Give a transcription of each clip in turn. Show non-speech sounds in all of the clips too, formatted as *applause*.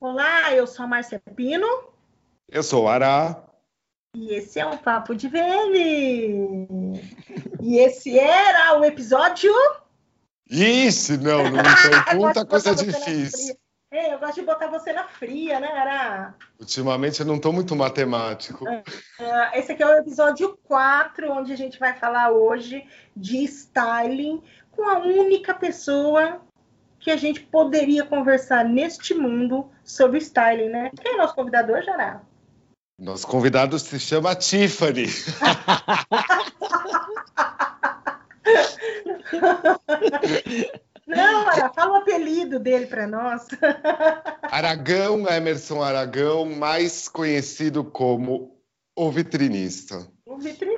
Olá, eu sou a Márcia Pino. Eu sou o Ará. E esse é o Papo de VM. e esse era o episódio. Isso, não, não *laughs* me pergunta coisa difícil. É, eu gosto de botar você na fria, né, Ará? Ultimamente eu não estou muito matemático. Uh, esse aqui é o episódio 4, onde a gente vai falar hoje de styling com a única pessoa que a gente poderia conversar neste mundo sobre styling, né? Quem é nosso convidado hoje, Ará? Nosso convidado se chama Tiffany. *laughs* Não, Ara, fala o apelido dele para nós. *laughs* Aragão, Emerson Aragão, mais conhecido como o vitrinista.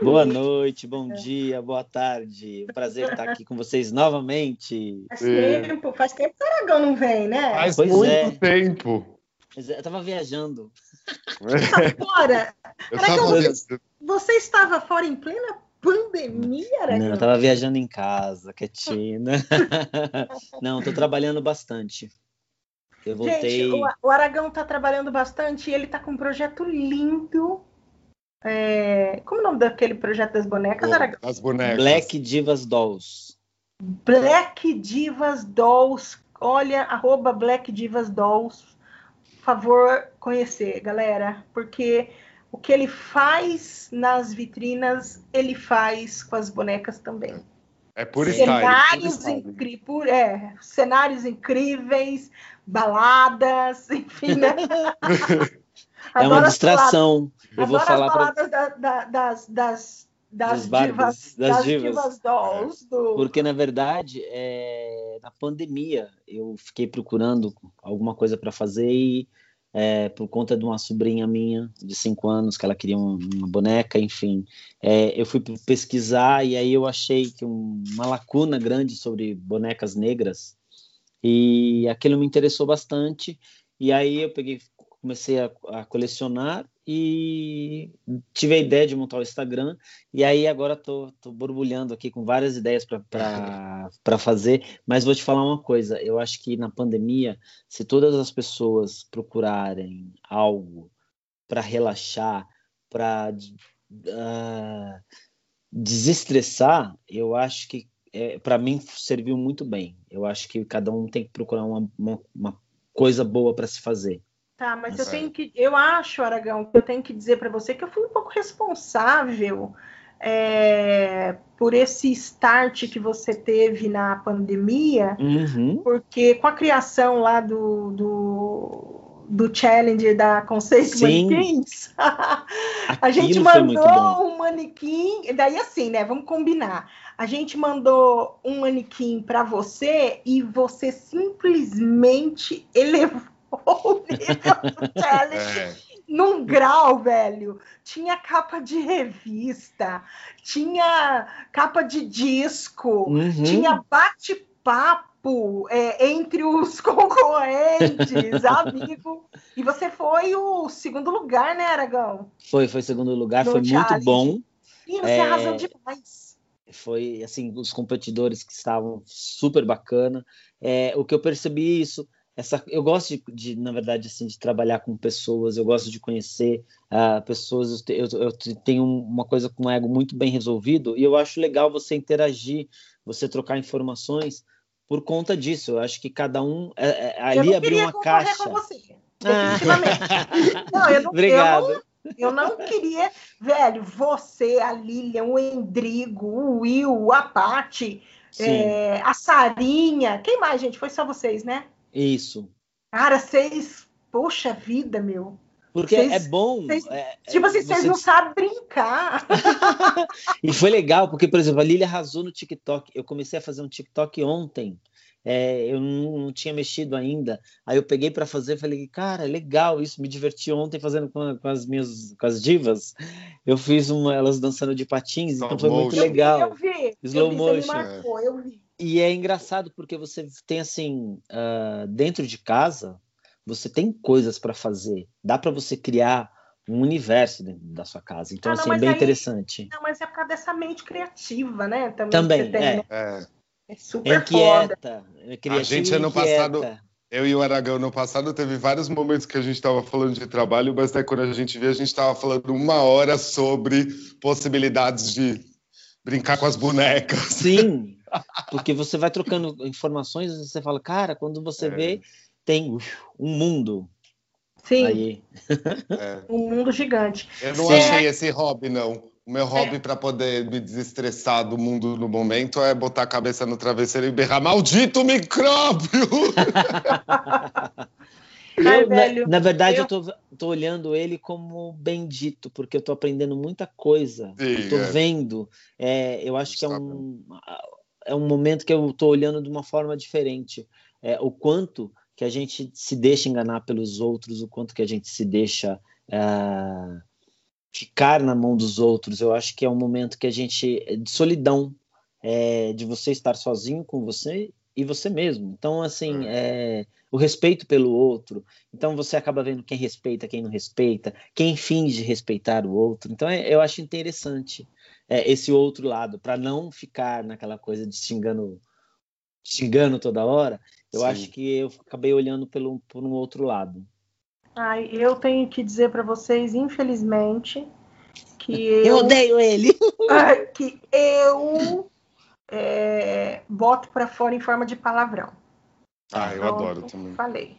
Boa noite, bom dia, boa tarde. Prazer estar aqui com vocês novamente. Faz é. tempo, faz tempo que o Aragão não vem, né? Faz pois muito é. tempo. É, eu tava viajando. Fora! *laughs* Aragão, você, você estava fora em plena pandemia, Aragão? Não, eu tava viajando em casa, quietinho. *laughs* Não, tô trabalhando bastante. Eu voltei. Gente, o, Aragão tá trabalhando bastante e ele tá com um projeto lindo. É... Como é o nome daquele projeto das bonecas, Aragão? As bonecas. Black Divas Dolls. Black Divas Dolls. Olha, arroba Black Divas Dolls. Por favor, conhecer, galera, porque o que ele faz nas vitrinas, ele faz com as bonecas também. É por cenários, incri é, cenários incríveis, baladas, *laughs* enfim, né? *laughs* é uma distração. Eu vou falar pra... da, da, das, das, das, divas, das, das divas. divas dolls. Do... Porque, na verdade, é... na pandemia, eu fiquei procurando alguma coisa para fazer e é, por conta de uma sobrinha minha de cinco anos que ela queria uma, uma boneca, enfim. É, eu fui pesquisar e aí eu achei que um, uma lacuna grande sobre bonecas negras e aquilo me interessou bastante. E aí eu peguei, comecei a, a colecionar e tive a ideia de montar o Instagram e aí agora tô, tô borbulhando aqui com várias ideias para *laughs* fazer, mas vou te falar uma coisa, eu acho que na pandemia, se todas as pessoas procurarem algo para relaxar, para uh, ah, desestressar, eu acho que é, para mim serviu muito bem. Eu acho que cada um tem que procurar uma, uma, uma coisa boa para se fazer. Tá, mas eu tenho que. Eu acho, Aragão, que eu tenho que dizer para você que eu fui um pouco responsável é, por esse start que você teve na pandemia, uhum. porque com a criação lá do, do, do challenge da Conceito Manequins, *laughs* a gente mandou um manequim, daí assim, né? Vamos combinar. A gente mandou um manequim para você e você simplesmente *laughs* elevou *laughs* é. num grau, velho. Tinha capa de revista, tinha capa de disco, uhum. tinha bate-papo é, entre os *laughs* concorrentes, amigo. E você foi o segundo lugar, né, Aragão? Foi, foi segundo lugar, no foi challenge. muito bom. E você é... arrasou demais. Foi assim, os competidores que estavam super bacana. É, o que eu percebi isso essa eu gosto de, de, na verdade assim de trabalhar com pessoas eu gosto de conhecer uh, pessoas eu, eu, tenho uma coisa com um ego muito bem resolvido e eu acho legal você interagir você trocar informações por conta disso eu acho que cada um é, é, ali abriu uma caixa com você, definitivamente. *laughs* Ah. não, eu não, obrigado eu não... Eu não queria, velho, você, a Lilian, o Endrigo, o Will, a Paty, é, a Sarinha. Quem mais, gente? Foi só vocês, né? Isso. Cara, vocês. Poxa vida, meu. Porque cês, é bom. Cês, é, tipo assim, vocês não sabem brincar. *laughs* e foi legal, porque, por exemplo, a Lilia arrasou no TikTok. Eu comecei a fazer um TikTok ontem. É, eu não, não, tinha mexido ainda. Aí eu peguei para fazer falei, cara, legal isso. Me diverti ontem fazendo com, com, as minhas com as divas. Eu fiz uma, elas dançando de patins, Slow então foi motion. muito legal. Eu vi, eu vi. Slow eu vi, motion. Marcou, eu vi. E é engraçado porque você tem assim, uh, dentro de casa, você tem coisas para fazer. Dá para você criar um universo dentro da sua casa. Então, ah, não, assim, é bem aí, interessante. Não, mas é por causa dessa mente criativa, né? Também, Também tem, é. Né? é. É super inquieta, foda. A gente ano passado Eu e o Aragão no passado teve vários momentos que a gente estava falando de trabalho, mas daí quando a gente viu, a gente estava falando uma hora sobre possibilidades de brincar com as bonecas. Sim, *laughs* porque você vai trocando informações e você fala, cara, quando você é. vê, tem um mundo. Sim. Aí. É. Um mundo gigante. Eu não Sim. achei esse hobby, não. O meu hobby é. para poder me desestressar do mundo no momento é botar a cabeça no travesseiro e berrar maldito micróbio! *laughs* eu, na, na, verdade, eu, eu tô, tô, olhando ele como bendito, porque eu tô aprendendo muita coisa. Sim, eu tô é. vendo. É, eu acho que é um, é um momento que eu tô olhando de uma forma diferente. É, o quanto que a gente se deixa enganar pelos outros, o quanto que a gente se deixa. Uh, ficar na mão dos outros. Eu acho que é um momento que a gente de solidão, é, de você estar sozinho com você e você mesmo. Então, assim, é. é, o respeito pelo outro. Então, você acaba vendo quem respeita, quem não respeita, quem finge respeitar o outro. Então, é, eu acho interessante é, esse outro lado, para não ficar naquela coisa de xingando, xingando toda hora. Eu Sim. acho que eu acabei olhando pelo, por um outro lado. Ai, eu tenho que dizer para vocês, infelizmente, que *laughs* eu, eu odeio ele. *laughs* que eu é, boto para fora em forma de palavrão. Ah, eu então, adoro também. Falei.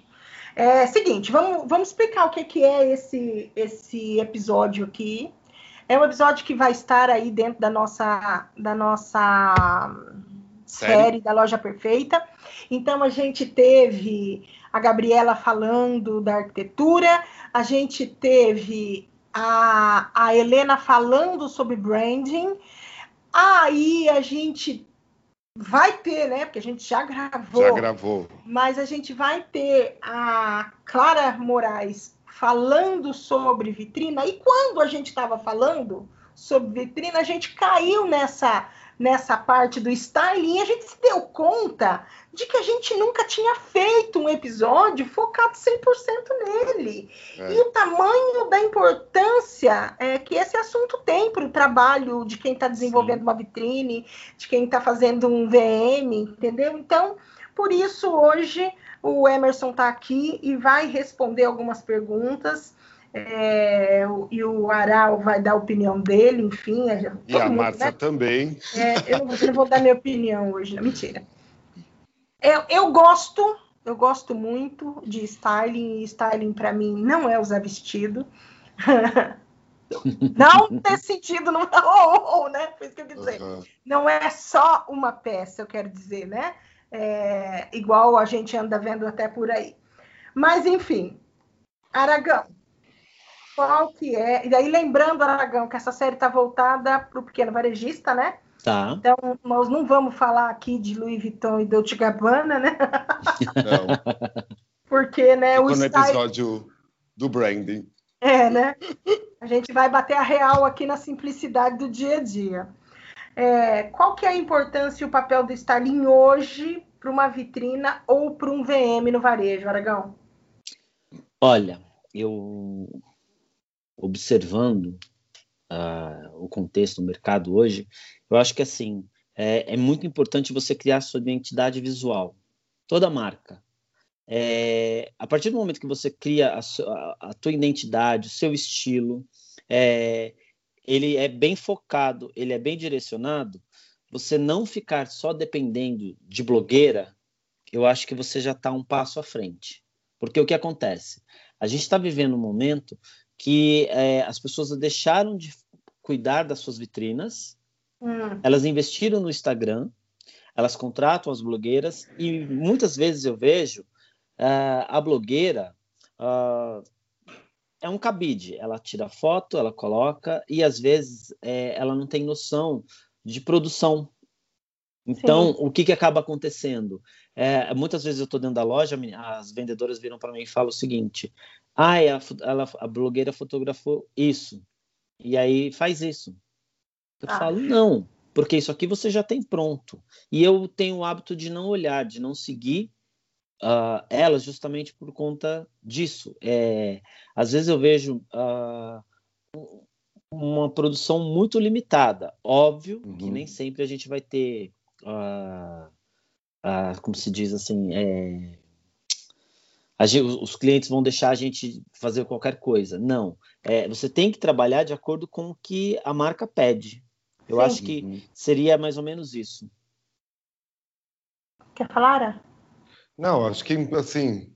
É seguinte, vamos, vamos explicar o que, que é esse, esse episódio aqui. É um episódio que vai estar aí dentro da nossa, da nossa série, série da Loja Perfeita. Então a gente teve a Gabriela falando da arquitetura, a gente teve a, a Helena falando sobre branding, aí a gente vai ter, né? Porque a gente já gravou. Já gravou. Mas a gente vai ter a Clara Moraes falando sobre vitrina. E quando a gente estava falando sobre vitrina, a gente caiu nessa nessa parte do styling, a gente se deu conta de que a gente nunca tinha feito um episódio focado 100% nele. É. E o tamanho da importância é, que esse assunto tem para o trabalho de quem está desenvolvendo Sim. uma vitrine, de quem está fazendo um VM, entendeu? Então, por isso, hoje, o Emerson está aqui e vai responder algumas perguntas. É, e o Aral vai dar a opinião dele, enfim. E a Márcia né? também. É, eu, não, não, vou dar minha opinião hoje, não, mentira. Eu, eu gosto, eu gosto muito de styling, e styling para mim não é usar vestido. *laughs* não ter sentido, não, oh, oh, né? Foi isso que eu quis dizer. Uhum. Não é só uma peça, eu quero dizer, né? É, igual a gente anda vendo até por aí. Mas, enfim, Aragão, qual que é. E daí, lembrando, Aragão, que essa série está voltada para o pequeno varejista, né? Tá. Então, nós não vamos falar aqui de Louis Vuitton e Dolce Gabbana, né? Não. *laughs* Porque, né, Ficou o no style... episódio do branding. É, né? A gente vai bater a real aqui na simplicidade do dia a dia. É, qual que é a importância e o papel do styling hoje para uma vitrina ou para um VM no varejo, Aragão? Olha, eu observando uh, o contexto do mercado hoje, eu acho que assim é, é, muito importante você criar sua identidade visual, toda marca. É, a partir do momento que você cria a, sua, a tua identidade, o seu estilo, é, ele é bem focado, ele é bem direcionado. Você não ficar só dependendo de blogueira, eu acho que você já está um passo à frente. Porque o que acontece? A gente está vivendo um momento que é, as pessoas deixaram de cuidar das suas vitrinas, hum. elas investiram no Instagram, elas contratam as blogueiras e muitas vezes eu vejo uh, a blogueira uh, é um cabide, ela tira foto, ela coloca e às vezes é, ela não tem noção de produção. Então, Sim. o que, que acaba acontecendo? É, muitas vezes eu estou dentro da loja, as vendedoras viram para mim e falam o seguinte: ah, a, ela, a blogueira fotografou isso. E aí faz isso. Eu ah. falo, não, porque isso aqui você já tem pronto. E eu tenho o hábito de não olhar, de não seguir uh, elas justamente por conta disso. É, às vezes eu vejo uh, uma produção muito limitada. Óbvio uhum. que nem sempre a gente vai ter, uh, como se diz assim, é, gente, os clientes vão deixar a gente fazer qualquer coisa. Não. É, você tem que trabalhar de acordo com o que a marca pede. Eu Sim. acho que seria mais ou menos isso. Quer falar? Não, acho que assim.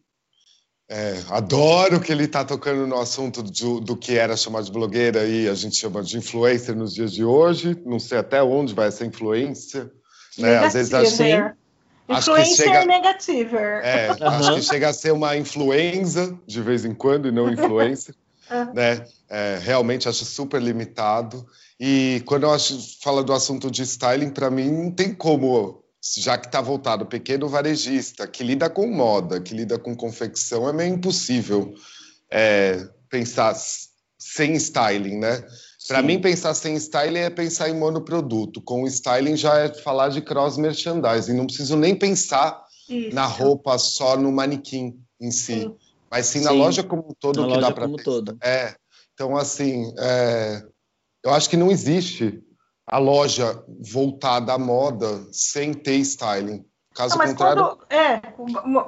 É, adoro que ele está tocando no assunto do, do, que era chamado de blogueira e a gente chama de influencer nos dias de hoje. Não sei até onde vai essa influência. Né? Às vezes assim. Influencer chega, negativa. É, uhum. acho que chega a ser uma influenza de vez em quando e não influencer. uhum. *laughs* né? É, realmente acho super limitado. E quando eu acho, fala do assunto de styling, para mim não tem como, já que está voltado pequeno varejista, que lida com moda, que lida com confecção, é meio impossível é, pensar sem styling, né? Para mim, pensar sem styling é pensar em monoproduto. Com o styling já é falar de cross merchandising. Não preciso nem pensar Isso. na roupa só no manequim em si, sim. mas sim, sim, na loja como um todo na que dá para. Todo. É. Então, assim, é... eu acho que não existe a loja voltada à moda sem ter styling. Caso não, contrário. Quando... É,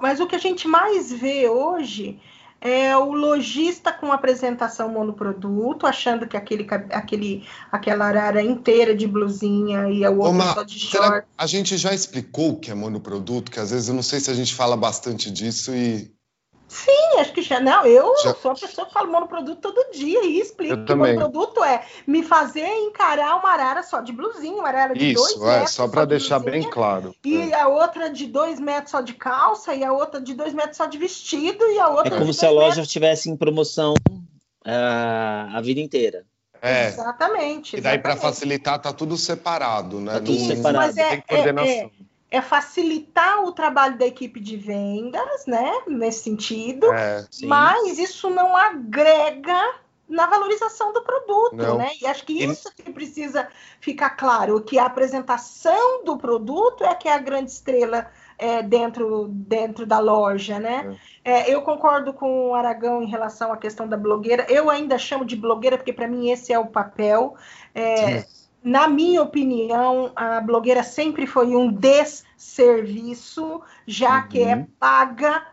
mas o que a gente mais vê hoje é o lojista com apresentação monoproduto, achando que aquele, aquele, aquela arara inteira de blusinha e o outro só de short. A gente já explicou o que é monoproduto, que às vezes eu não sei se a gente fala bastante disso e Sim, acho que já. Não, eu já... sou a pessoa que fala monoproduto todo dia e explico eu que também. monoproduto é me fazer encarar uma arara só de blusinha, uma arara de Isso, dois é, metros. Só para deixar blusinha, bem claro. E é. a outra de dois metros só de calça, e a outra de dois metros só de vestido, e a outra. É como se a loja estivesse em promoção uh, a vida inteira. É. Exatamente. E daí, para facilitar, tá tudo separado, né? Tá tudo Não, separado. Mas é, tem coordenação. É, é é facilitar o trabalho da equipe de vendas, né? Nesse sentido, é, mas isso não agrega na valorização do produto, não. né? E acho que isso que precisa ficar claro, que a apresentação do produto é que é a grande estrela é, dentro, dentro da loja, né? É. É, eu concordo com o Aragão em relação à questão da blogueira. Eu ainda chamo de blogueira porque para mim esse é o papel. Na minha opinião, a blogueira sempre foi um desserviço, já uhum. que é paga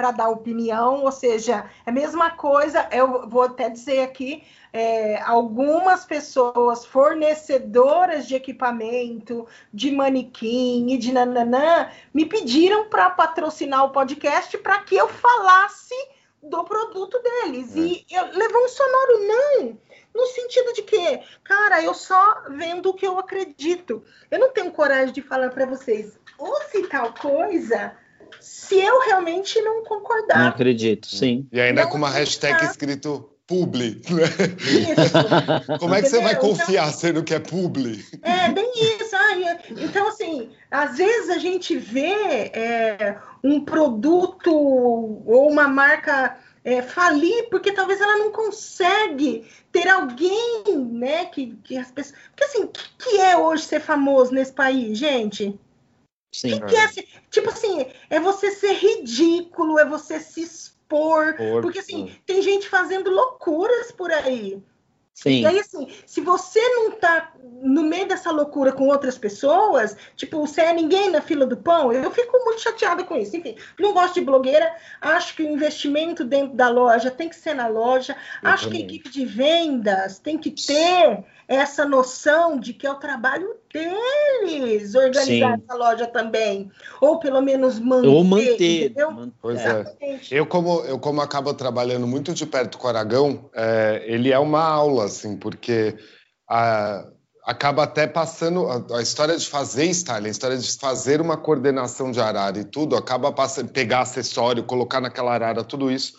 para dar opinião, ou seja, é a mesma coisa, eu vou até dizer aqui, é, algumas pessoas fornecedoras de equipamento, de manequim e de nananã, me pediram para patrocinar o podcast para que eu falasse do produto deles. É. E eu, levou um sonoro não no sentido de que, cara, eu só vendo o que eu acredito. Eu não tenho coragem de falar para vocês, se tal coisa, se eu realmente não concordar. Não acredito, sim. E ainda não com uma hashtag escrito publi. Né? Isso. *laughs* Como é que Entendeu? você vai confiar então, sendo que é publi? É, bem isso. então, assim, às vezes a gente vê é, um produto ou uma marca é, falir porque talvez ela não consegue ter alguém, né, que, que as pessoas... Porque assim, o que, que, é hoje ser famoso nesse país, gente? Sim. Que que é ser... Tipo assim, é você ser ridículo, é você se expor, Por... porque assim, tem gente fazendo loucuras por aí. Sim. E aí, assim, se você não tá no meio dessa loucura com outras pessoas, tipo, você é ninguém na fila do pão, eu fico muito chateada com isso. Enfim, não gosto de blogueira, acho que o investimento dentro da loja tem que ser na loja, eu acho também. que a equipe de vendas tem que ter essa noção de que é o trabalho deles organizar Sim. essa loja também, ou pelo menos manter. Ou manter. Entendeu? Pois é. Eu como eu como acabo trabalhando muito de perto com o Aragão, é, ele é uma aula assim, porque a, acaba até passando a, a, história de fazer styling, a história de fazer uma coordenação de arara e tudo, acaba passando, pegar acessório, colocar naquela arara, tudo isso,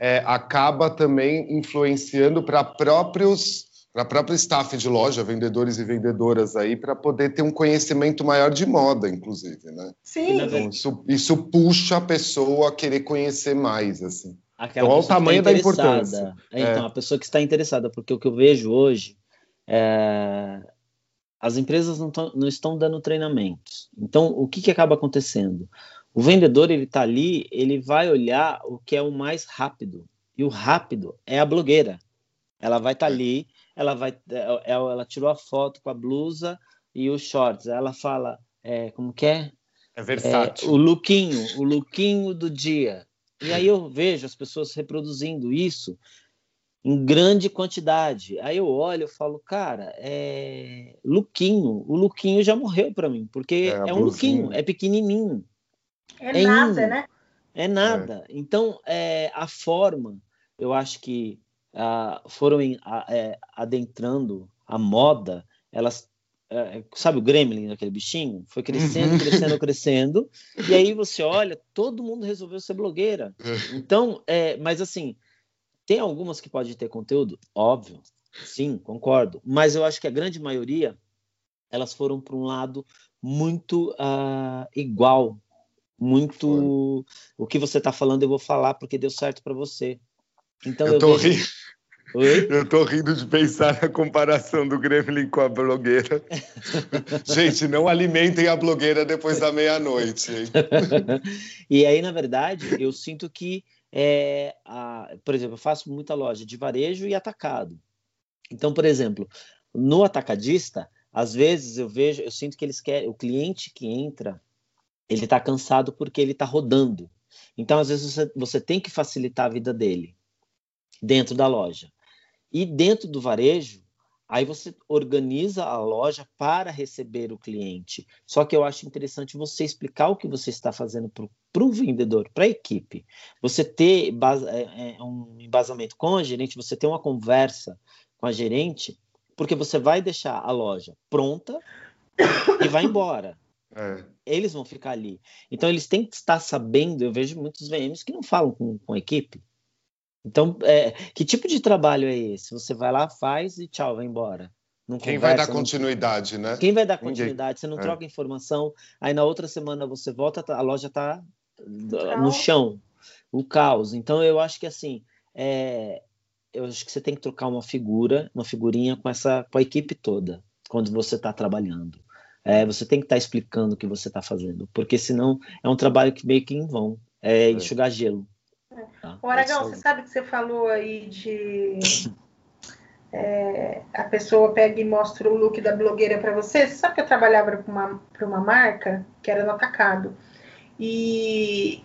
é, acaba também influenciando para próprios para a própria staff de loja, vendedores e vendedoras aí, para poder ter um conhecimento maior de moda, inclusive, né? Sim. Então, isso, isso puxa a pessoa a querer conhecer mais, assim. Aquela então, olha o tá tamanho da importância. É, então, é. a pessoa que está interessada, porque o que eu vejo hoje é... as empresas não, tão, não estão dando treinamentos. Então, o que, que acaba acontecendo? O vendedor, ele está ali, ele vai olhar o que é o mais rápido. E o rápido é a blogueira. Ela vai estar tá é. ali, ela vai, é, é, ela tirou a foto com a blusa e os shorts. Ela fala, é, como que é? É versátil. É, o lookinho, o lookinho do dia. E aí eu vejo as pessoas reproduzindo isso em grande quantidade. Aí eu olho e falo, cara, é Luquinho. O Luquinho já morreu para mim, porque é, é um Luquinho, é pequenininho. É, é nada, né? É nada. É. Então, é, a forma, eu acho que uh, foram em, uh, adentrando a moda, elas é, sabe o gremlin, aquele bichinho? Foi crescendo, crescendo, *laughs* crescendo. E aí você olha, todo mundo resolveu ser blogueira. Então, é, mas assim, tem algumas que podem ter conteúdo? Óbvio, sim, concordo. Mas eu acho que a grande maioria, elas foram para um lado muito uh, igual. Muito. O que você está falando, eu vou falar porque deu certo para você. Então eu, eu tô vejo... rindo. Oi? *laughs* Eu tô rindo de pensar na comparação do Gremlin com a blogueira. *laughs* Gente, não alimentem a blogueira depois da meia-noite. *laughs* e aí, na verdade, eu sinto que é, a, por exemplo, eu faço muita loja de varejo e atacado. Então, por exemplo, no atacadista, às vezes eu vejo, eu sinto que eles querem, o cliente que entra, ele está cansado porque ele está rodando. Então, às vezes você, você tem que facilitar a vida dele dentro da loja. E dentro do varejo, Aí você organiza a loja para receber o cliente. Só que eu acho interessante você explicar o que você está fazendo para o vendedor, para a equipe. Você ter é, é, um embasamento com a gerente, você ter uma conversa com a gerente, porque você vai deixar a loja pronta e vai embora. É. Eles vão ficar ali. Então, eles têm que estar sabendo. Eu vejo muitos VMs que não falam com, com a equipe. Então, é, que tipo de trabalho é esse? Você vai lá, faz e tchau, vai embora. Não Quem conversa, vai dar continuidade, não... né? Quem vai dar continuidade? Ninguém. Você não é. troca informação, aí na outra semana você volta, tá, a loja está no chão, o caos. Então, eu acho que assim, é, eu acho que você tem que trocar uma figura, uma figurinha com essa, com a equipe toda, quando você está trabalhando. É, você tem que estar tá explicando o que você está fazendo, porque senão é um trabalho que meio que em vão, é, é. enxugar gelo. Tá? O Aragão, você sabe que você falou aí de é, a pessoa pega e mostra o look da blogueira para você. Você sabe que eu trabalhava para uma, uma marca que era no atacado e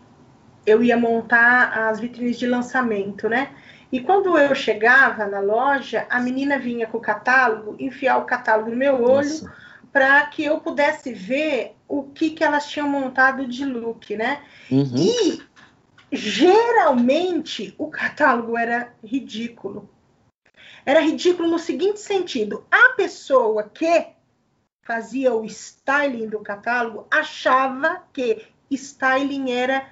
eu ia montar as vitrines de lançamento, né? E quando eu chegava na loja, a menina vinha com o catálogo, enfiar o catálogo no meu olho para que eu pudesse ver o que, que elas tinham montado de look, né? Uhum. E geralmente o catálogo era ridículo. Era ridículo no seguinte sentido: a pessoa que fazia o styling do catálogo achava que styling era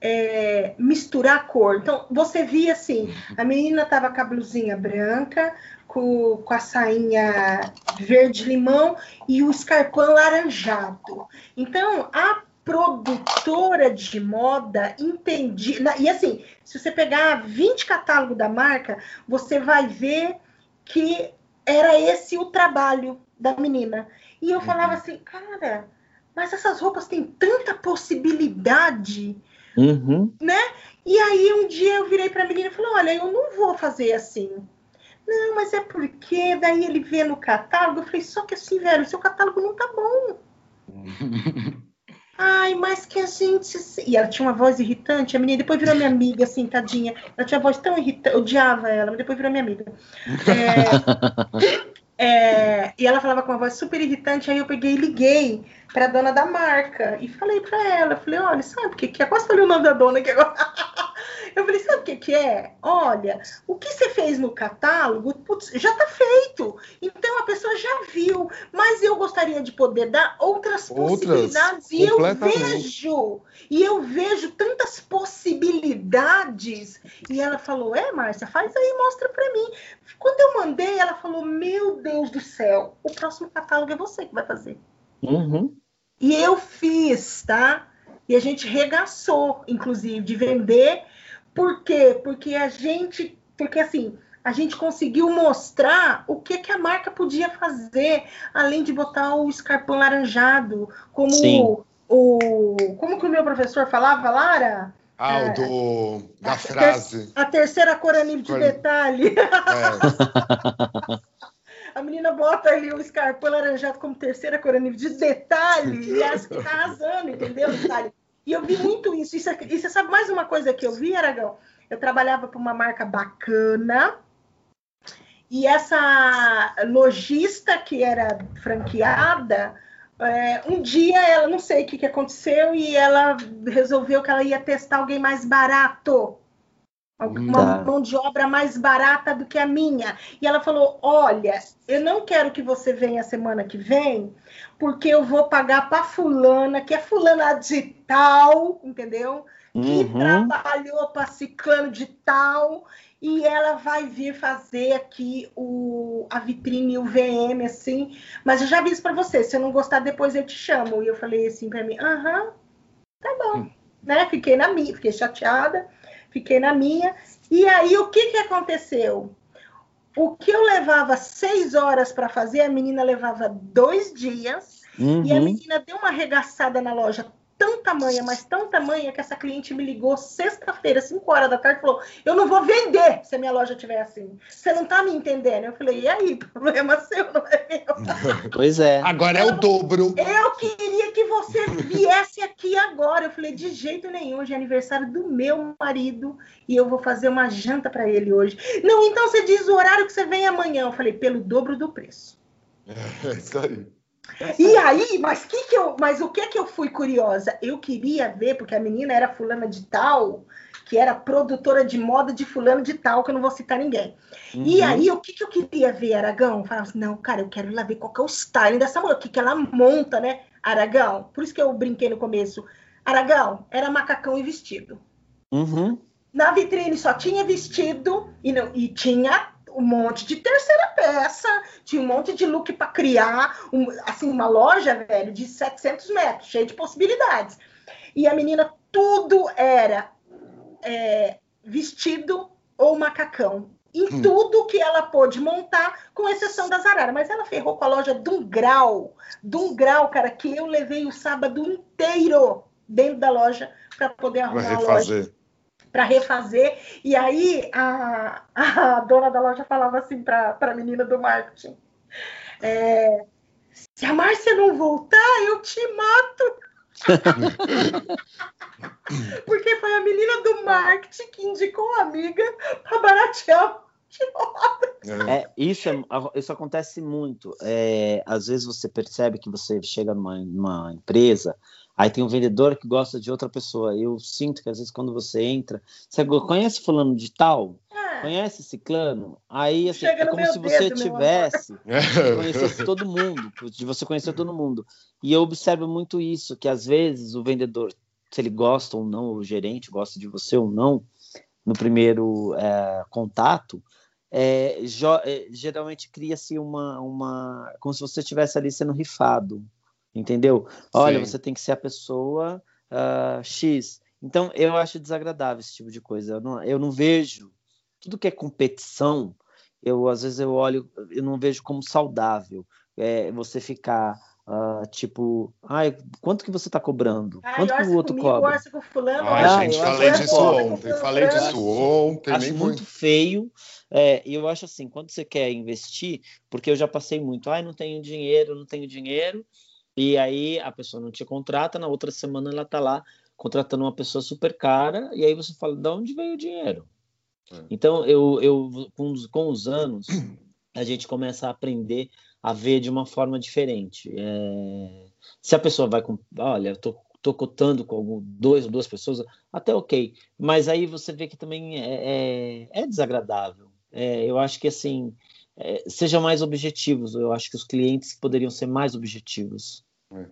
é, misturar cor. Então, você via assim: a menina tava com a blusinha branca, com, com a sainha verde-limão e o escarpão laranjado. Então, a produtora de moda entendi. E assim, se você pegar 20 catálogos da marca, você vai ver que era esse o trabalho da menina. E eu uhum. falava assim, cara, mas essas roupas têm tanta possibilidade, uhum. né? E aí um dia eu virei para a menina e falei, olha, eu não vou fazer assim. Não, mas é porque daí ele vê no catálogo. Eu falei, só que assim, velho, seu catálogo não tá bom. *laughs* Ai, mas que a gente. E ela tinha uma voz irritante, a menina depois virou minha amiga, assim, tadinha. Ela tinha uma voz tão irritante, eu odiava ela, mas depois virou minha amiga. É, *laughs* é, e ela falava com uma voz super irritante, aí eu peguei e liguei para a dona da marca e falei para ela, falei, olha, sabe o que, que é? Quase falei o nome da dona que agora. *laughs* Eu falei, sabe o que, que é? Olha, o que você fez no catálogo, putz, já está feito. Então a pessoa já viu, mas eu gostaria de poder dar outras, outras possibilidades. E eu vejo, e eu vejo tantas possibilidades. E ela falou: É, Márcia, faz aí, mostra para mim. Quando eu mandei, ela falou: Meu Deus do céu, o próximo catálogo é você que vai fazer. Uhum. E eu fiz, tá? E a gente regaçou, inclusive, de vender por quê? Porque a gente, porque assim, a gente conseguiu mostrar o que, que a marca podia fazer, além de botar o escarpão laranjado, como Sim. o, como que o meu professor falava, Lara? Ah, é, o do, da a, frase. A terceira cor a nível de detalhe. *laughs* É. *laughs* a menina bota ali o escarpão laranjado como terceira cor de detalhe e *laughs* acha que tá arrasando, entendeu? Detalhe. E eu vi muito isso. isso. E você sabe mais uma coisa que eu vi, Aragão? Eu trabalhava para uma marca bacana, e essa lojista que era franqueada, é, um dia ela não sei o que, que aconteceu e ela resolveu que ela ia testar alguém mais barato. Uma tá. mão de obra mais barata do que a minha. E ela falou: Olha, eu não quero que você venha semana que vem, porque eu vou pagar para fulana, que é fulana de tal, entendeu? Que uhum. trabalhou para ciclano de tal, e ela vai vir fazer aqui o, a vitrine, o VM, assim. Mas eu já aviso para você, se eu não gostar, depois eu te chamo. E eu falei assim para mim: Aham, tá bom. Hum. Né? Fiquei na minha, fiquei chateada fiquei na minha. E aí, o que, que aconteceu? O que eu levava seis horas para fazer, a menina levava dois dias. Uhum. E a menina deu uma arregaçada na loja tão tamanha, mas tão tamanha, que essa cliente me ligou sexta-feira, 5 horas da tarde, e falou: Eu não vou vender se a minha loja estiver assim. Você não tá me entendendo? Eu falei: E aí? Problema seu, não é meu. *laughs* Pois é. Agora é o dobro. Eu queria que você viesse aqui agora. Eu falei: De jeito nenhum, hoje é aniversário do meu marido e eu vou fazer uma janta para ele hoje. Não, então você diz o horário que você vem amanhã. Eu falei: Pelo dobro do preço. *laughs* É, isso aí. E aí, mas, que que eu, mas o que que eu fui curiosa? Eu queria ver, porque a menina era fulana de tal, que era produtora de moda de fulano de tal, que eu não vou citar ninguém. Uhum. E aí, o que, que eu queria ver, Aragão? Eu falava assim, não, cara, eu quero ir lá ver qual que é o styling dessa mulher, o que, que ela monta, né, Aragão? Por isso que eu brinquei no começo. Aragão, era macacão e vestido. Uhum. Na vitrine só tinha vestido e, não, e tinha um monte de terceira peça, tinha um monte de look para criar, um, assim, uma loja, velho, de 700 metros, cheia de possibilidades. E a menina, tudo era é, vestido ou macacão. Em hum. tudo que ela pôde montar, com exceção das araras. Mas ela ferrou com a loja de um grau, de um grau, cara, que eu levei o sábado inteiro dentro da loja para poder arrumar a loja para refazer. E aí a, a, dona da loja falava assim para a menina do marketing: é, se a Márcia não voltar, eu te mato. *laughs* Porque foi a menina do marketing que indicou a amiga para baratear é, isso, é, isso acontece muito. É, às vezes você percebe que você chega numa, numa empresa Aí tem um vendedor que gosta de outra pessoa. Eu sinto que às vezes quando você entra, você conhece fulano de tal? É. Conhece ciclano? Aí assim, é como se você dedo, tivesse *laughs* conhecesse todo mundo, de você conhecer todo mundo. E eu observo muito isso, que às vezes o vendedor, se ele gosta ou não, o gerente gosta de você ou não, no primeiro é, contato, é, é geralmente cria-se uma, uma. como se você estivesse ali sendo rifado entendeu? Olha, Sim. você tem que ser a pessoa uh, X. Então, eu acho desagradável esse tipo de coisa. Eu não, eu não vejo tudo que é competição. Eu às vezes eu olho, eu não vejo como saudável. É, você ficar Uh, tipo, ai, quanto que você está cobrando? Ah, quanto que o outro comigo, cobra? Com fulano, ai, ah, gente, falei disso ontem, falei disso ontem. Acho muito, muito feio. É, e eu acho assim, quando você quer investir, porque eu já passei muito, ai, não tenho dinheiro, não tenho dinheiro, e aí a pessoa não te contrata, na outra semana ela está lá contratando uma pessoa super cara, e aí você fala, de onde veio o dinheiro? É. Então, eu, eu com, os, com os anos, a gente começa a aprender a ver de uma forma diferente. É, se a pessoa vai com, olha, eu tô, tô cotando com algum, dois ou duas pessoas, até ok. Mas aí você vê que também é, é, é desagradável. É, eu acho que assim, é, sejam mais objetivos. Eu acho que os clientes poderiam ser mais objetivos. É.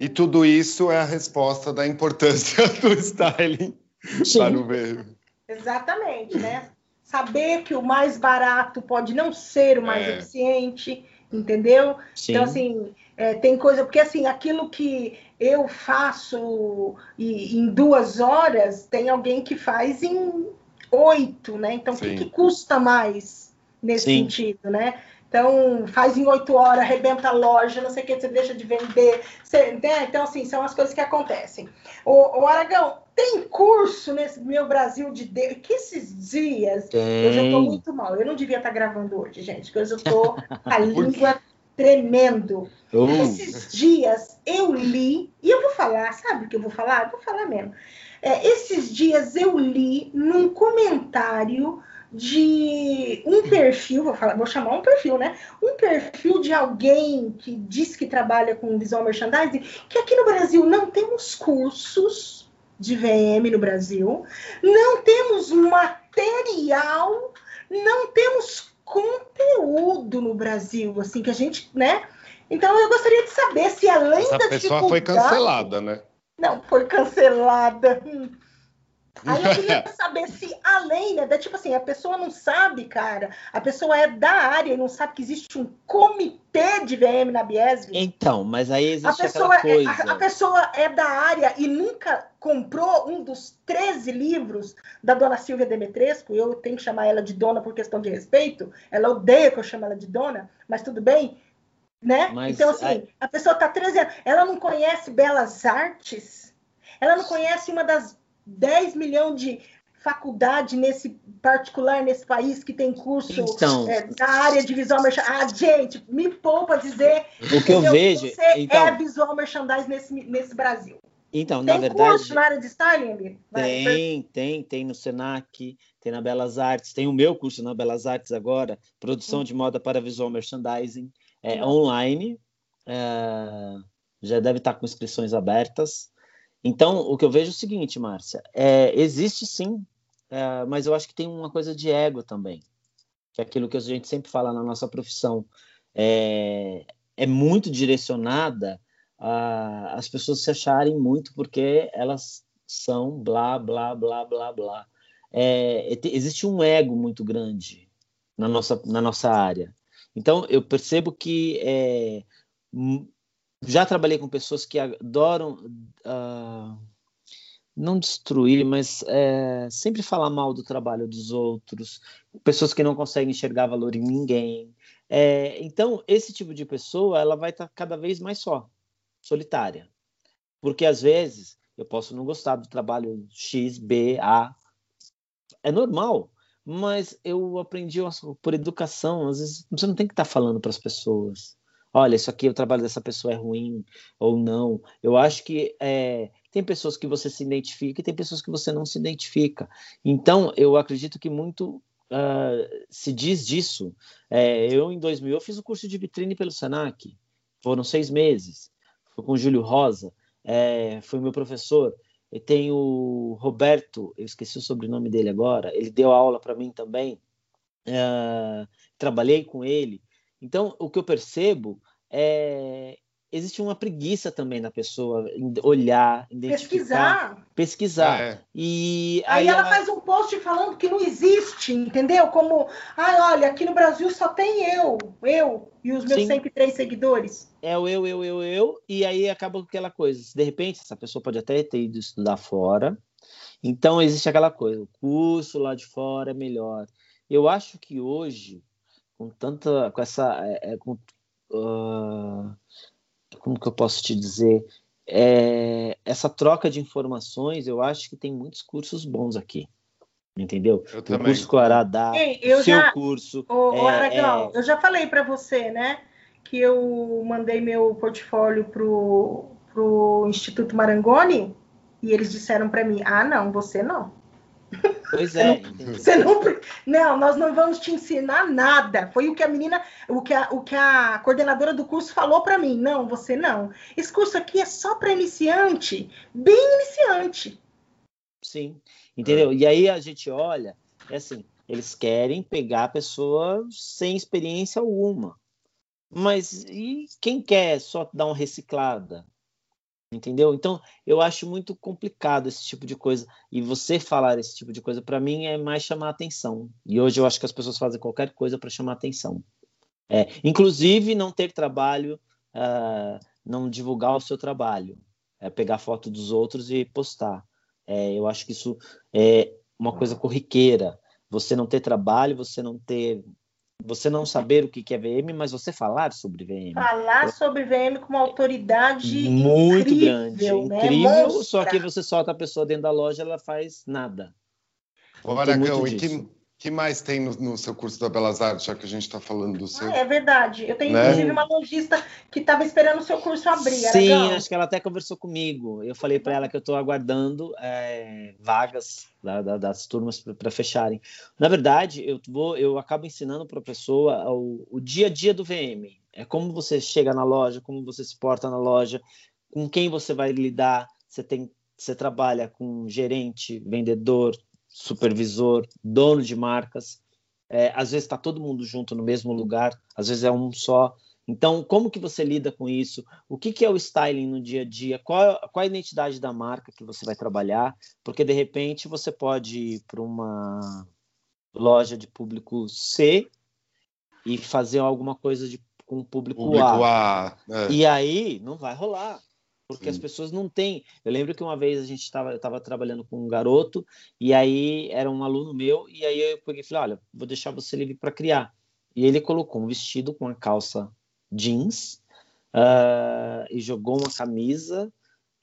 E tudo isso é a resposta da importância *laughs* do styling Sim. para o ver. Exatamente, né? Saber que o mais barato pode não ser o mais é. eficiente, entendeu? Sim. Então, assim, é, tem coisa, porque assim, aquilo que eu faço em duas horas, tem alguém que faz em oito, né? Então, o que, que custa mais nesse Sim. sentido, né? Então, faz em oito horas, arrebenta a loja, não sei o que, você deixa de vender. Você, né? Então, assim, são as coisas que acontecem. O, o Aragão, tem curso nesse meu Brasil de Deus, que esses dias tem. eu já estou muito mal. Eu não devia estar gravando hoje, gente, porque hoje eu estou a *laughs* língua tremendo. Uh. Esses dias eu li, e eu vou falar, sabe o que eu vou falar? Eu vou falar mesmo. É, esses dias eu li num comentário de um perfil, vou, falar, vou chamar um perfil, né? Um perfil de alguém que diz que trabalha com visual merchandising, que aqui no Brasil não temos cursos de VM no Brasil, não temos material, não temos conteúdo no Brasil, assim, que a gente, né? Então eu gostaria de saber se além Essa da pessoa foi cancelada, né? Não, foi cancelada. Hum. Aí eu queria *laughs* saber se além, né, da, tipo assim, a pessoa não sabe, cara, a pessoa é da área e não sabe que existe um comitê de VM na Biesv. Então, mas aí existe a pessoa coisa. É, a, a, pessoa é da área e nunca comprou um dos 13 livros da dona Silvia Demetresco, eu tenho que chamar ela de dona por questão de respeito, ela odeia que eu chame ela de dona, mas tudo bem, né? Mas, então, assim, aí... a pessoa tá 13 anos, ela não conhece belas artes, ela não conhece uma das 10 milhões de faculdade nesse particular nesse país que tem curso então, é, na área de visual merchandising. Ah, gente, me poupa dizer o que eu vejo você então, é visual merchandising nesse, nesse Brasil. Então, tem na verdade. curso na área de styling, Tem, tem, tem no Senac, tem na Belas Artes, tem o meu curso na Belas Artes agora, produção hum. de moda para visual merchandising, é hum. online, é, já deve estar com inscrições abertas. Então, o que eu vejo é o seguinte, Márcia, é, existe sim, é, mas eu acho que tem uma coisa de ego também, que é aquilo que a gente sempre fala na nossa profissão, é, é muito direcionada a, as pessoas se acharem muito porque elas são blá, blá, blá, blá, blá. É, existe um ego muito grande na nossa, na nossa área. Então, eu percebo que é, já trabalhei com pessoas que adoram uh, não destruir, mas é, sempre falar mal do trabalho dos outros, pessoas que não conseguem enxergar valor em ninguém. É, então, esse tipo de pessoa ela vai estar tá cada vez mais só, solitária. Porque às vezes eu posso não gostar do trabalho X, B, A. É normal, mas eu aprendi por educação. Às vezes você não tem que estar tá falando para as pessoas olha, isso aqui o trabalho dessa pessoa é ruim ou não. Eu acho que é, tem pessoas que você se identifica e tem pessoas que você não se identifica. Então, eu acredito que muito uh, se diz disso. É, eu, em 2000, eu fiz o curso de vitrine pelo Senac. Foram seis meses. Foi com o Júlio Rosa. É, foi meu professor. E tem o Roberto, eu esqueci o sobrenome dele agora. Ele deu aula para mim também. Uh, trabalhei com ele. Então, o que eu percebo é existe uma preguiça também na pessoa olhar, identificar, pesquisar, pesquisar. É. E aí, aí ela, ela, faz um post falando que não existe, entendeu? Como, ah, olha, aqui no Brasil só tem eu, eu e os meus Sim. 103 seguidores. É o eu, eu, eu, eu, e aí acaba com aquela coisa. De repente, essa pessoa pode até ter ido estudar fora. Então existe aquela coisa, o curso lá de fora é melhor. Eu acho que hoje com tanta, com essa, é, é, com, uh, como que eu posso te dizer, é, essa troca de informações, eu acho que tem muitos cursos bons aqui. Entendeu? Eu o também. curso que o Ará dá, o seu já, curso. O, é, Aragão, é... eu já falei para você, né? Que eu mandei meu portfólio pro, pro Instituto Marangoni e eles disseram para mim: ah, não, você não. *laughs* Pois é. Você não, não, nós não vamos te ensinar nada. Foi o que a menina, o que a, o que a coordenadora do curso falou para mim. Não, você não. Esse curso aqui é só para iniciante, bem iniciante. Sim, entendeu? E aí a gente olha, é assim, eles querem pegar a pessoa sem experiência alguma. Mas e quem quer só dar uma reciclada? Entendeu? Então, eu acho muito complicado esse tipo de coisa. E você falar esse tipo de coisa, para mim, é mais chamar atenção. E hoje eu acho que as pessoas fazem qualquer coisa para chamar atenção. É, inclusive, não ter trabalho, uh, não divulgar o seu trabalho, é pegar foto dos outros e postar. É, eu acho que isso é uma coisa corriqueira. Você não ter trabalho, você não ter você não saber o que é VM, mas você falar sobre VM. Falar sobre VM com uma autoridade muito incrível, grande, né? incrível. Só que você solta a pessoa dentro da loja, ela faz nada. Ô, Aragão, e que, que mais tem no, no, seu curso da Belas Artes, já que a gente está falando do seu? Ah, é verdade. Eu tenho, né? inclusive, uma lojista que estava esperando o seu curso abrir. Sim, acho que ela até conversou comigo. Eu falei para ela que eu estou aguardando é, vagas da, da, das turmas para fecharem. Na verdade, eu, vou, eu acabo ensinando para a pessoa o, o dia a dia do VM. É como você chega na loja, como você se porta na loja, com quem você vai lidar. Você tem você trabalha com gerente, vendedor, supervisor, dono de marcas. É, às vezes está todo mundo junto no mesmo lugar, às vezes é um só. Então, como que você lida com isso? O que, que é o styling no dia a dia? Qual, qual a identidade da marca que você vai trabalhar? Porque, de repente, você pode ir para uma loja de público C e fazer alguma coisa de, com o público, público A. A é. E aí, não vai rolar porque Sim. as pessoas não têm. Eu lembro que uma vez a gente estava trabalhando com um garoto e aí era um aluno meu e aí eu peguei e falei, olha, vou deixar você livre para criar. E ele colocou um vestido com a calça jeans uh, e jogou uma camisa.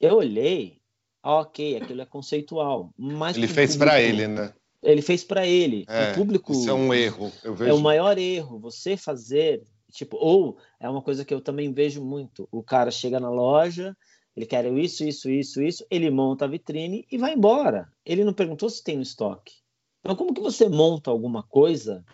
Eu olhei, ok, aquilo é conceitual. Mas ele fez para ele, né? Ele fez para ele. É, o público. Isso é um erro. É o maior erro. Você fazer tipo ou é uma coisa que eu também vejo muito. O cara chega na loja ele quer isso, isso, isso, isso. Ele monta a vitrine e vai embora. Ele não perguntou se tem no estoque. Então, como que você monta alguma coisa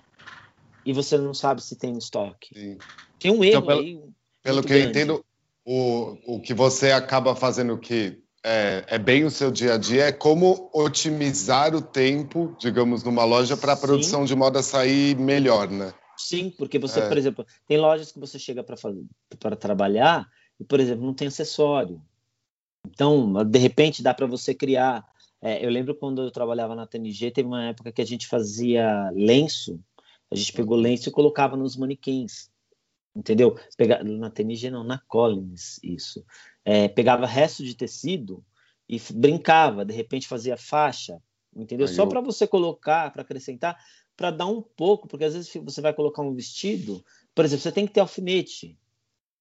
e você não sabe se tem no estoque? Sim. Tem um então, erro então, pelo, aí. Pelo que grande. eu entendo, o, o que você acaba fazendo que é, é, bem o seu dia a dia, é como otimizar o tempo, digamos, numa loja para a produção de moda sair melhor, né? Sim, porque você, é. por exemplo, tem lojas que você chega para trabalhar e, por exemplo, não tem acessório. Então, de repente, dá para você criar. É, eu lembro quando eu trabalhava na TNG, teve uma época que a gente fazia lenço, a gente pegou lenço e colocava nos manequins, entendeu? Pega, na TNG não, na Collins, isso. É, pegava resto de tecido e brincava, de repente fazia faixa, entendeu? Aí Só eu... para você colocar, para acrescentar, para dar um pouco, porque às vezes você vai colocar um vestido, por exemplo, você tem que ter alfinete.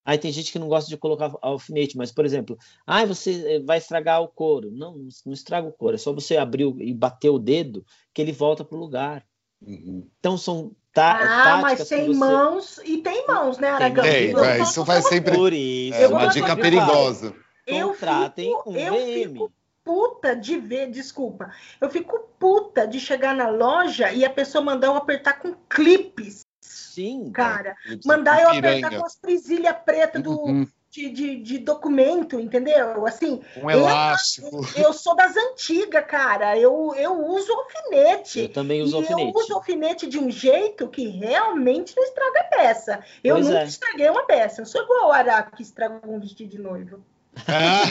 Aí tem gente que não gosta de colocar alfinete, mas, por exemplo, ah, você eh, vai estragar o couro. Não, não estraga o couro, é só você abrir e bater o dedo que ele volta para o lugar. Uhum. Então são tá, ah, mas tem você... mãos e tem mãos, né, Aragão? Tem, tem isso vai sempre. Por isso, é uma dica perigosa. Eu Contratem fico, um eu VM. Fico puta de ver, desculpa. Eu fico puta de chegar na loja e a pessoa mandar eu apertar com clipes. Sim. Cara, mandar eu apertar com as presilhas pretas do. Uhum. De, de, de, documento, entendeu? Assim, um elástico. Eu, eu, sou das antigas, cara. Eu, eu uso alfinete. Eu também uso alfinete. Eu uso alfinete de um jeito que realmente não estraga a peça. Eu pois nunca é. estraguei uma peça. Eu sou igual o Araque que estragou um vestido de noivo. Ah.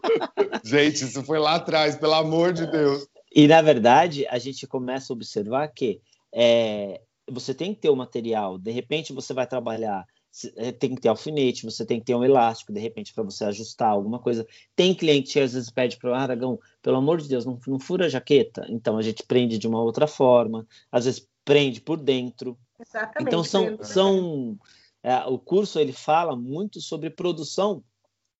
*laughs* gente, isso foi lá atrás, pelo amor de Deus. E na verdade, a gente começa a observar que é, você tem que ter o material. De repente, você vai trabalhar, é, tem que ter alfinete, você tem que ter um elástico, de repente, para você ajustar alguma coisa. Tem cliente que às vezes pede para o ah, Aragão, pelo amor de Deus, não, não fura a jaqueta. Então, a gente prende de uma outra forma, às vezes prende por dentro. Exatamente. Então, são. são é, o curso ele fala muito sobre produção,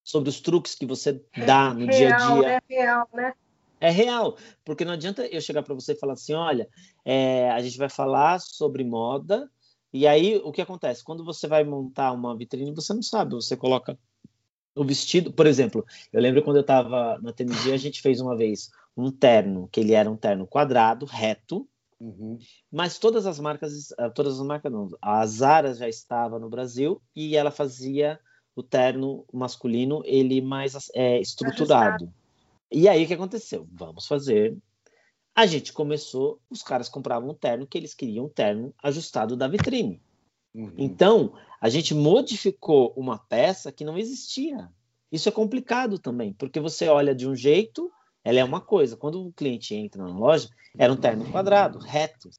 sobre os truques que você dá no real, dia a dia. É real, né? É real, porque não adianta eu chegar para você e falar assim: olha, é, a gente vai falar sobre moda, e aí o que acontece? Quando você vai montar uma vitrine, você não sabe, você coloca o vestido, por exemplo, eu lembro quando eu estava na TNG, a gente fez uma vez um terno, que ele era um terno quadrado, reto, uhum. mas todas as marcas, eh, todas as marcas não, a Zara já estava no Brasil e ela fazia o terno masculino, ele mais é, estruturado. E aí o que aconteceu? Vamos fazer. A gente começou, os caras compravam um terno que eles queriam um terno ajustado da vitrine. Uhum. Então, a gente modificou uma peça que não existia. Isso é complicado também, porque você olha de um jeito, ela é uma coisa. Quando o cliente entra na loja, era um terno quadrado, reto.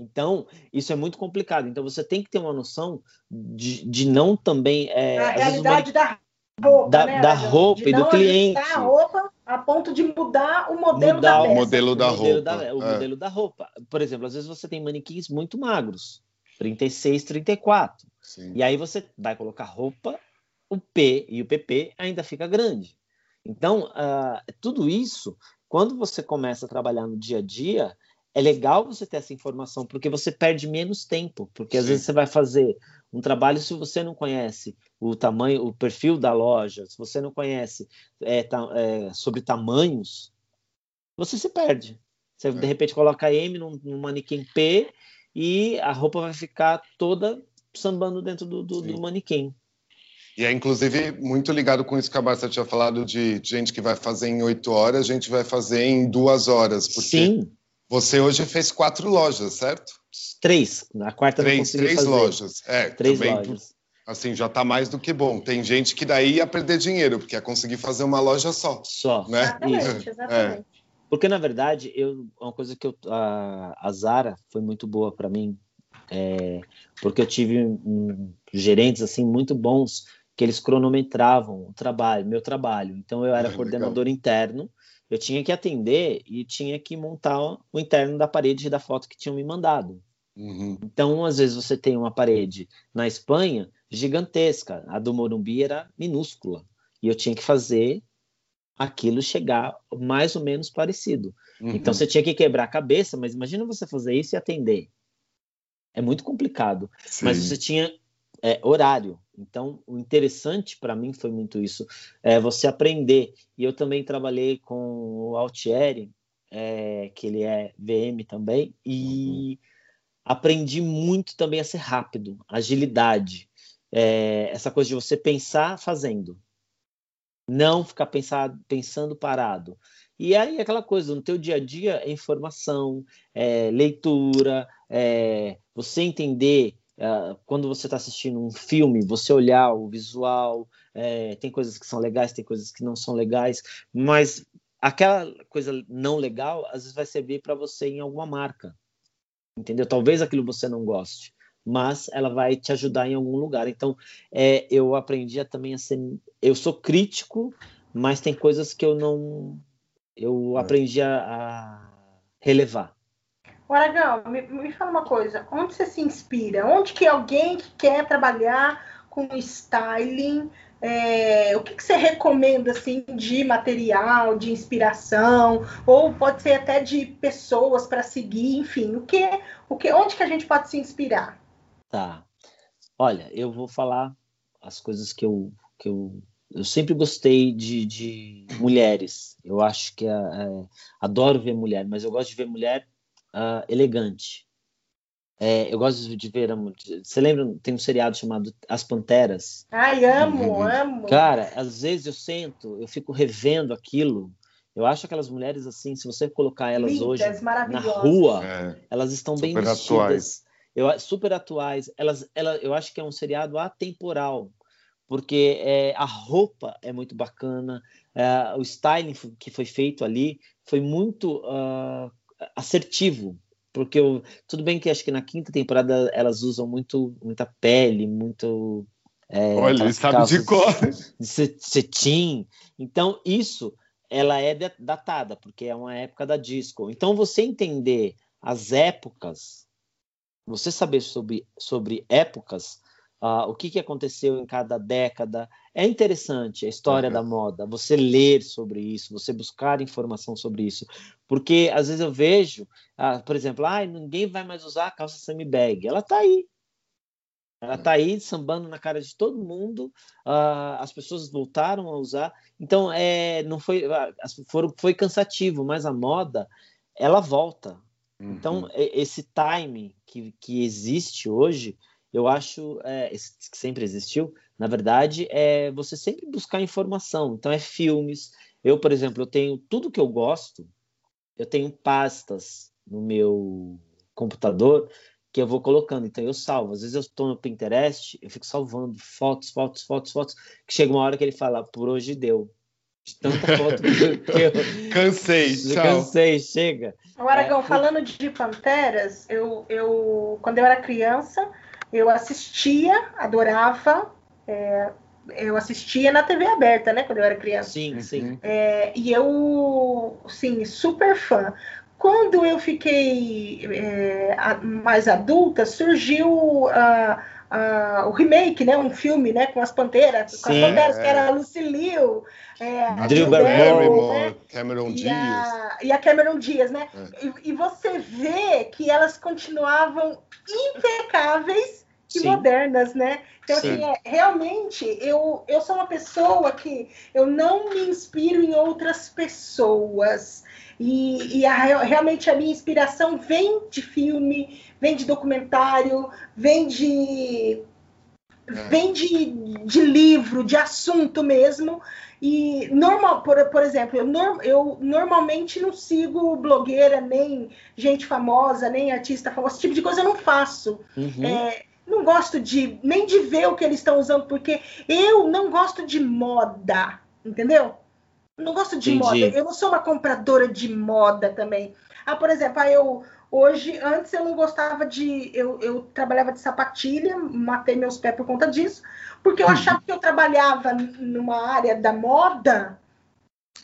Então, isso é muito complicado. Então, você tem que ter uma noção de, de não também. É, a realidade uma... da roupa, da, né, da roupa e do cliente. A roupa a ponto de mudar o modelo mudar da peça. O modelo da o modelo roupa. Da, o é. modelo da roupa. Por exemplo, às vezes você tem manequins muito magros, 36, 34. Sim. E aí você vai colocar roupa, o P e o PP ainda fica grande. Então, uh, tudo isso, quando você começa a trabalhar no dia a dia, é legal você ter essa informação, porque você perde menos tempo, porque às vezes você vai fazer um trabalho se você não conhece o tamanho, o perfil da loja, se você não conhece é, é, sobre tamanhos, você se perde. Você é. de repente coloca M num, num, manequim P e a roupa vai ficar toda sambando dentro do, do, do manequim. E é inclusive muito ligado com isso que a Bárcia tinha falado de gente que vai fazer em oito horas, a gente vai fazer em duas horas. Porque Sim. Você hoje fez quatro lojas, certo? Três. Na quarta três, não consegui três fazer. lojas. É, três também, lojas. Assim, já está mais do que bom. Tem gente que daí ia perder dinheiro, porque ia conseguir fazer uma loja só. Só. Né? Exatamente, exatamente. É. Porque, na verdade, eu, uma coisa que eu, a, a Zara foi muito boa para mim, é, porque eu tive um, gerentes assim muito bons que eles cronometravam o trabalho, meu trabalho. Então, eu era é, coordenador legal. interno, eu tinha que atender e tinha que montar o interno da parede da foto que tinham me mandado. Uhum. Então, às vezes, você tem uma parede na Espanha gigantesca, a do Morumbi era minúscula, e eu tinha que fazer aquilo chegar mais ou menos parecido. Uhum. Então, você tinha que quebrar a cabeça, mas imagina você fazer isso e atender. É muito complicado. Sim. Mas você tinha é, horário. Então, o interessante para mim foi muito isso, é você aprender. E eu também trabalhei com o Altieri, é, que ele é VM também, e uhum. aprendi muito também a ser rápido, agilidade. É, essa coisa de você pensar fazendo, não ficar pensar, pensando parado. E aí aquela coisa, no teu dia a dia é informação, é leitura, é, você entender Uh, quando você está assistindo um filme, você olhar o visual, é, tem coisas que são legais, tem coisas que não são legais, mas aquela coisa não legal às vezes vai servir para você em alguma marca, entendeu? Talvez aquilo você não goste, mas ela vai te ajudar em algum lugar. Então, é, eu aprendi a, também a ser. Eu sou crítico, mas tem coisas que eu não. Eu é. aprendi a, a relevar. Aragão, me, me fala uma coisa, onde você se inspira? Onde que alguém que quer trabalhar com styling, é, o que, que, você recomenda assim de material, de inspiração, ou pode ser até de pessoas para seguir, enfim, o que, o que, onde que a gente pode se inspirar? Tá. Olha, eu vou falar as coisas que eu, que eu, eu sempre gostei de, de mulheres. Eu acho que é, é, adoro ver mulher, mas eu gosto de ver mulher uh, elegante. É, eu gosto de ver. Você lembra? Tem um seriado chamado As Panteras. Ai, amo, uhum. amo. Cara, às vezes eu sento, eu fico revendo aquilo. Eu acho aquelas mulheres assim, se você colocar elas Lindas, hoje na rua, é. elas estão super bem vestidas. Atuais. Eu, super atuais. Elas, ela, eu acho que é um seriado atemporal, porque é, a roupa é muito bacana, é, o styling que foi feito ali foi muito uh, assertivo, porque eu, tudo bem que acho que na quinta temporada elas usam muito muita pele, muito é, Olha, sabe de cor. *laughs* De cetim. Então, isso ela é datada, porque é uma época da disco. Então, você entender as épocas, você saber sobre, sobre épocas, uh, o que, que aconteceu em cada década. É interessante a história uhum. da moda, você ler sobre isso, você buscar informação sobre isso. Porque às vezes eu vejo, uh, por exemplo, ah, ninguém vai mais usar a calça semi-bag. Ela está aí. Ela está aí sambando na cara de todo mundo. Uh, as pessoas voltaram a usar. Então, é, não foi, foram, foi cansativo, mas a moda ela volta. Então, uhum. Então, esse time que, que existe hoje, eu acho é, que sempre existiu, na verdade, é você sempre buscar informação. Então, é filmes. Eu, por exemplo, eu tenho tudo que eu gosto, eu tenho pastas no meu computador que eu vou colocando. Então, eu salvo. Às vezes eu estou no Pinterest, eu fico salvando fotos, fotos, fotos, fotos, que chega uma hora que ele fala, por hoje deu. De tanta foto que eu... *laughs* Cansei, *laughs* tchau. Cansei, chega. Agora, é, falando de panteras, eu, eu, quando eu era criança, eu assistia, adorava. É, eu assistia na TV aberta, né, quando eu era criança. Sim, sim. É, e eu, sim, super fã. Quando eu fiquei é, mais adulta, surgiu a, uh, o remake, né? Um filme, né? Com as panteras, Sim, com as panteras, é. que era a Lucy Liu, é, a Drew Barrymore, né? Cameron e Diaz. A, e a Cameron Diaz, né? É. E, e, você vê que elas continuavam impecáveis e Sim. modernas, né? Então, Sim. assim, é, realmente, eu, eu sou uma pessoa que eu não me inspiro em outras pessoas. E, e a, realmente a minha inspiração vem de filme, vem de documentário, vem de é. vem de, de livro, de assunto mesmo. E normal, por, por exemplo, eu, norm, eu normalmente não sigo blogueira, nem gente famosa, nem artista famoso, esse tipo de coisa eu não faço. Uhum. É, não gosto de nem de ver o que eles estão usando, porque eu não gosto de moda, entendeu? não gosto de Entendi. moda. Eu não sou uma compradora de moda também. Ah, por exemplo, ah, eu hoje, antes eu não gostava de. Eu, eu trabalhava de sapatilha, matei meus pés por conta disso, porque eu achava que eu trabalhava numa área da moda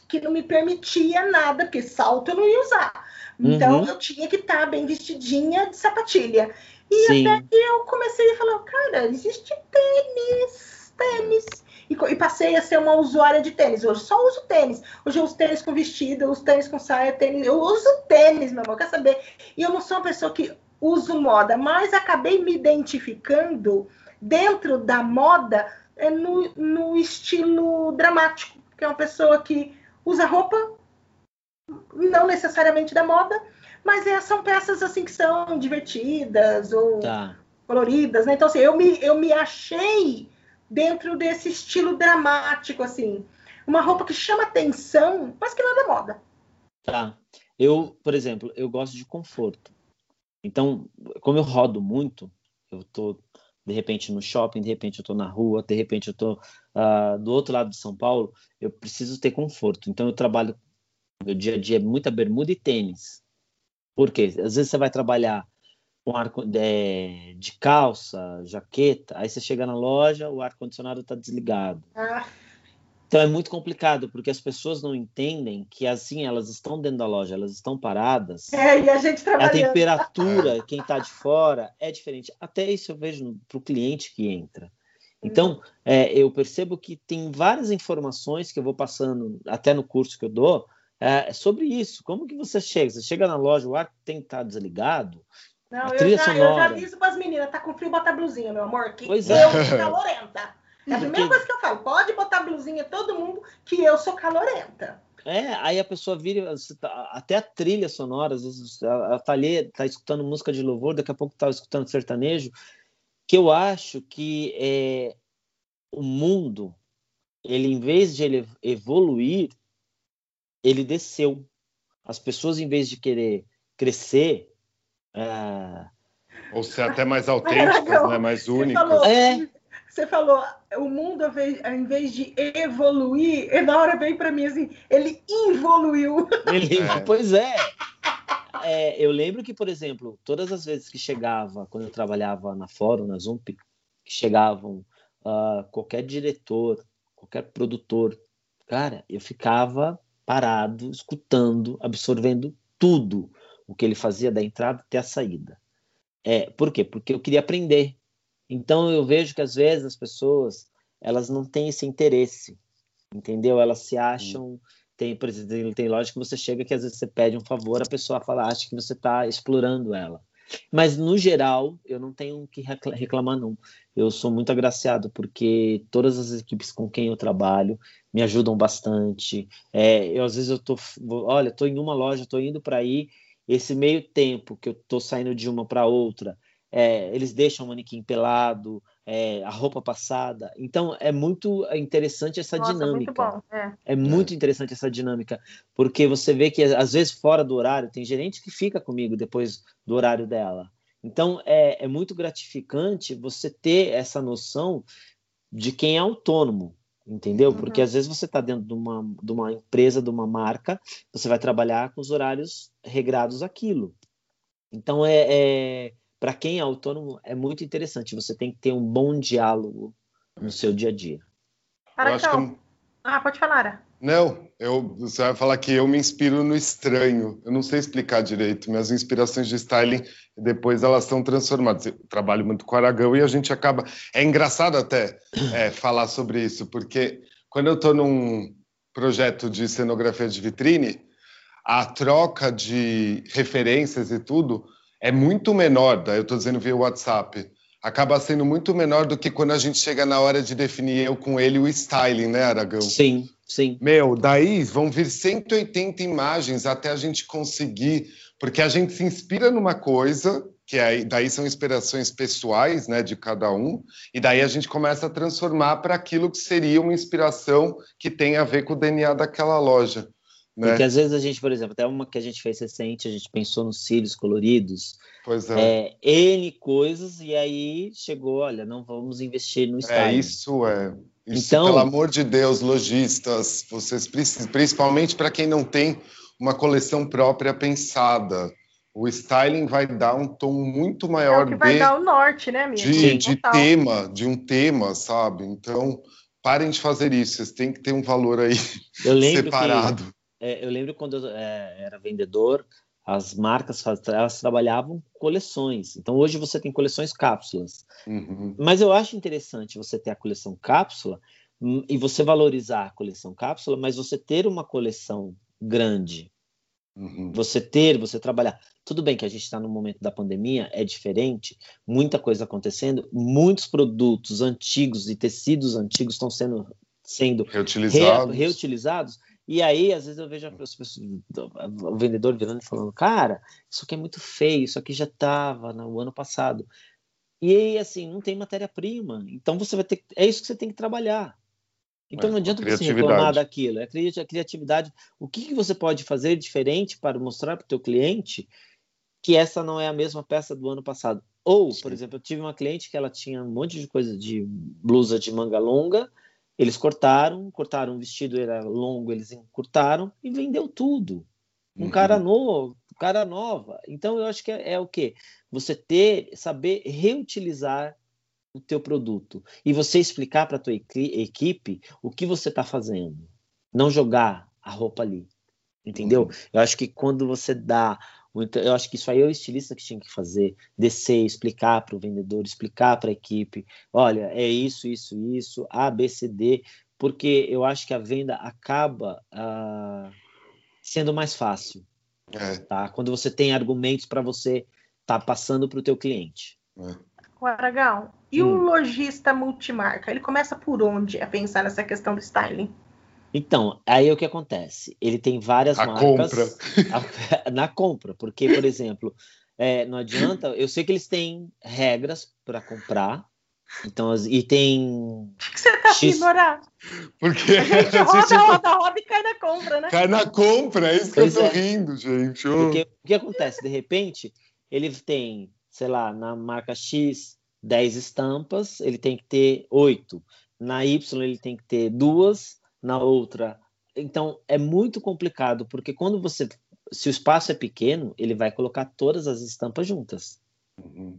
que não me permitia nada, porque salto eu não ia usar. Então uhum. eu tinha que estar bem vestidinha de sapatilha. E Sim. até que eu comecei a falar, cara, existe tênis, tênis. E, e, passei a ser uma usuária de tênis. Hoje só uso tênis. Hoje eu uso tênis com vestido, eu uso tênis com saia, tênis. Eu uso tênis, meu amor, quer saber? E eu não sou uma pessoa que uso moda, mas acabei me identificando dentro da moda é, no, no estilo dramático, que é uma pessoa que usa roupa, não necessariamente da moda, mas é, são peças assim que são divertidas ou tá. coloridas, né? Então, assim, eu me, eu me achei dentro desse estilo dramático, assim. Uma roupa que chama atenção, mas que não é da moda. Tá. Eu, por exemplo, eu gosto de conforto. Então, como eu rodo muito, eu tô de repente no shopping, de repente eu tô na rua, de repente eu tô uh, do outro lado de São Paulo, eu preciso ter conforto. Então eu trabalho, meu dia a dia é muita bermuda e tênis. Por quê? Às vezes você vai trabalhar com ar de, de calça, jaqueta, aí você chega na loja, o ar condicionado está desligado. Ah. Então é muito complicado, porque as pessoas não entendem que assim elas estão dentro da loja, elas estão paradas. É, e a gente trabalhando. A temperatura, quem está de fora, é diferente. Até isso eu vejo para o cliente que entra. Então, é, eu percebo que tem várias informações que eu vou passando, até no curso que eu dou, é, sobre isso. Como que você chega? Você chega na loja, o ar tem que estar tá desligado. Não, eu já, eu já aviso para as meninas, tá com frio, bota blusinha, meu amor. Que pois é. eu sou calorenta. É a primeira coisa que eu falo, pode botar blusinha todo mundo, que eu sou calorenta. É, aí a pessoa vira, tá, até a trilha sonora, às vezes ela tá ali, tá escutando música de louvor, daqui a pouco tá escutando sertanejo, que eu acho que é, o mundo, ele em vez de ele evoluir, ele desceu. As pessoas, em vez de querer crescer, é... Ou ser até mais autênticas, né? mais únicas. Você falou, é. você falou, o mundo, ao invés de evoluir, na hora veio para mim assim, ele evoluiu. Ele, é. *laughs* Pois é. é. Eu lembro que, por exemplo, todas as vezes que chegava, quando eu trabalhava na Fórum, na Zump, que chegavam uh, qualquer diretor, qualquer produtor, cara, eu ficava parado, escutando, absorvendo tudo o que ele fazia da entrada até a saída. É, por quê? Porque eu queria aprender. Então eu vejo que às vezes as pessoas elas não têm esse interesse, entendeu? Elas se acham tem, por exemplo, tem loja que você chega que às vezes você pede um favor, a pessoa fala, acha que você está explorando ela. Mas no geral, eu não tenho que reclamar não. Eu sou muito agraciado porque todas as equipes com quem eu trabalho me ajudam bastante. É, eu às vezes eu tô, olha, estou em uma loja, estou indo para aí esse meio tempo que eu tô saindo de uma para outra, é, eles deixam o manequim pelado, é, a roupa passada. Então é muito interessante essa Nossa, dinâmica. Muito é. é. muito interessante essa dinâmica, porque você vê que às vezes fora do horário tem gerente que fica comigo depois do horário dela. Então é, é muito gratificante você ter essa noção de quem é autônomo entendeu? Porque uhum. às vezes você está dentro de uma, de uma empresa, de uma marca, você vai trabalhar com os horários regrados aquilo. Então, é, é para quem é autônomo, é muito interessante. Você tem que ter um bom diálogo no seu dia a dia. Eu acho que Ah, pode falar. Ara. Não, eu, você vai falar que eu me inspiro no estranho. Eu não sei explicar direito. Minhas inspirações de styling, depois elas são transformadas. Eu trabalho muito com Aragão e a gente acaba. É engraçado até *coughs* é, falar sobre isso, porque quando eu estou num projeto de cenografia de vitrine, a troca de referências e tudo é muito menor. Daí eu estou dizendo via WhatsApp acaba sendo muito menor do que quando a gente chega na hora de definir eu com ele o styling, né, Aragão? Sim, sim. Meu, daí vão vir 180 imagens até a gente conseguir, porque a gente se inspira numa coisa, que aí, daí são inspirações pessoais, né, de cada um, e daí a gente começa a transformar para aquilo que seria uma inspiração que tem a ver com o DNA daquela loja. Né? Porque às vezes a gente, por exemplo, até uma que a gente fez recente, a gente pensou nos cílios coloridos, pois é. é N coisas, e aí chegou, olha, não vamos investir no style. É, isso é. Isso, então, pelo amor de Deus, lojistas, vocês precisam, principalmente para quem não tem uma coleção própria pensada. O styling vai dar um tom muito maior é o que vai de, dar o norte, né, amigo? De, de tema, de um tema, sabe? Então, parem de fazer isso. Vocês têm que ter um valor aí separado. Que é, eu lembro quando eu é, era vendedor, as marcas elas trabalhavam coleções. Então hoje você tem coleções cápsulas. Uhum. Mas eu acho interessante você ter a coleção cápsula hum, e você valorizar a coleção cápsula, mas você ter uma coleção grande. Uhum. Você ter, você trabalhar. Tudo bem que a gente está no momento da pandemia, é diferente, muita coisa acontecendo, muitos produtos antigos e tecidos antigos estão sendo, sendo reutilizados. Re, reutilizados e aí, às vezes, eu vejo as pessoas, o vendedor virando e falando: Cara, isso aqui é muito feio, isso aqui já estava no ano passado. E aí, assim, não tem matéria-prima. Então, você vai ter. É isso que você tem que trabalhar. Então, é, não adianta você reclamar daquilo. É a criatividade. O que, que você pode fazer diferente para mostrar para o teu cliente que essa não é a mesma peça do ano passado? Ou, Sim. por exemplo, eu tive uma cliente que ela tinha um monte de coisa de blusa de manga longa eles cortaram, cortaram o vestido, era longo, eles encurtaram e vendeu tudo. Um uhum. cara novo, cara nova. Então eu acho que é, é o que você ter, saber reutilizar o teu produto e você explicar para a tua equipe o que você está fazendo, não jogar a roupa ali, entendeu? Uhum. Eu acho que quando você dá eu acho que isso aí é o estilista que tinha que fazer, descer, explicar para o vendedor, explicar para a equipe, olha, é isso, isso, isso, A, B, C, D, porque eu acho que a venda acaba ah, sendo mais fácil, é. tá? Quando você tem argumentos para você estar tá passando para o teu cliente. É. O Aragão, e hum. o lojista multimarca, ele começa por onde a pensar nessa questão do styling? Então, aí o que acontece? Ele tem várias a marcas compra. *laughs* A, na compra, porque, por exemplo, é, não adianta. Eu sei que eles têm regras para comprar. Então, e tem. O que você tá X... Porque a gente *laughs* roda, roda, roda e cai na compra, né? Cai na compra, é isso que pois eu tô é. rindo, gente. Oh. Porque o que acontece? De repente, ele tem, sei lá, na marca X, 10 estampas, ele tem que ter 8. Na Y, ele tem que ter duas na outra. Então é muito complicado, porque quando você. Se o espaço é pequeno, ele vai colocar todas as estampas juntas. Uhum.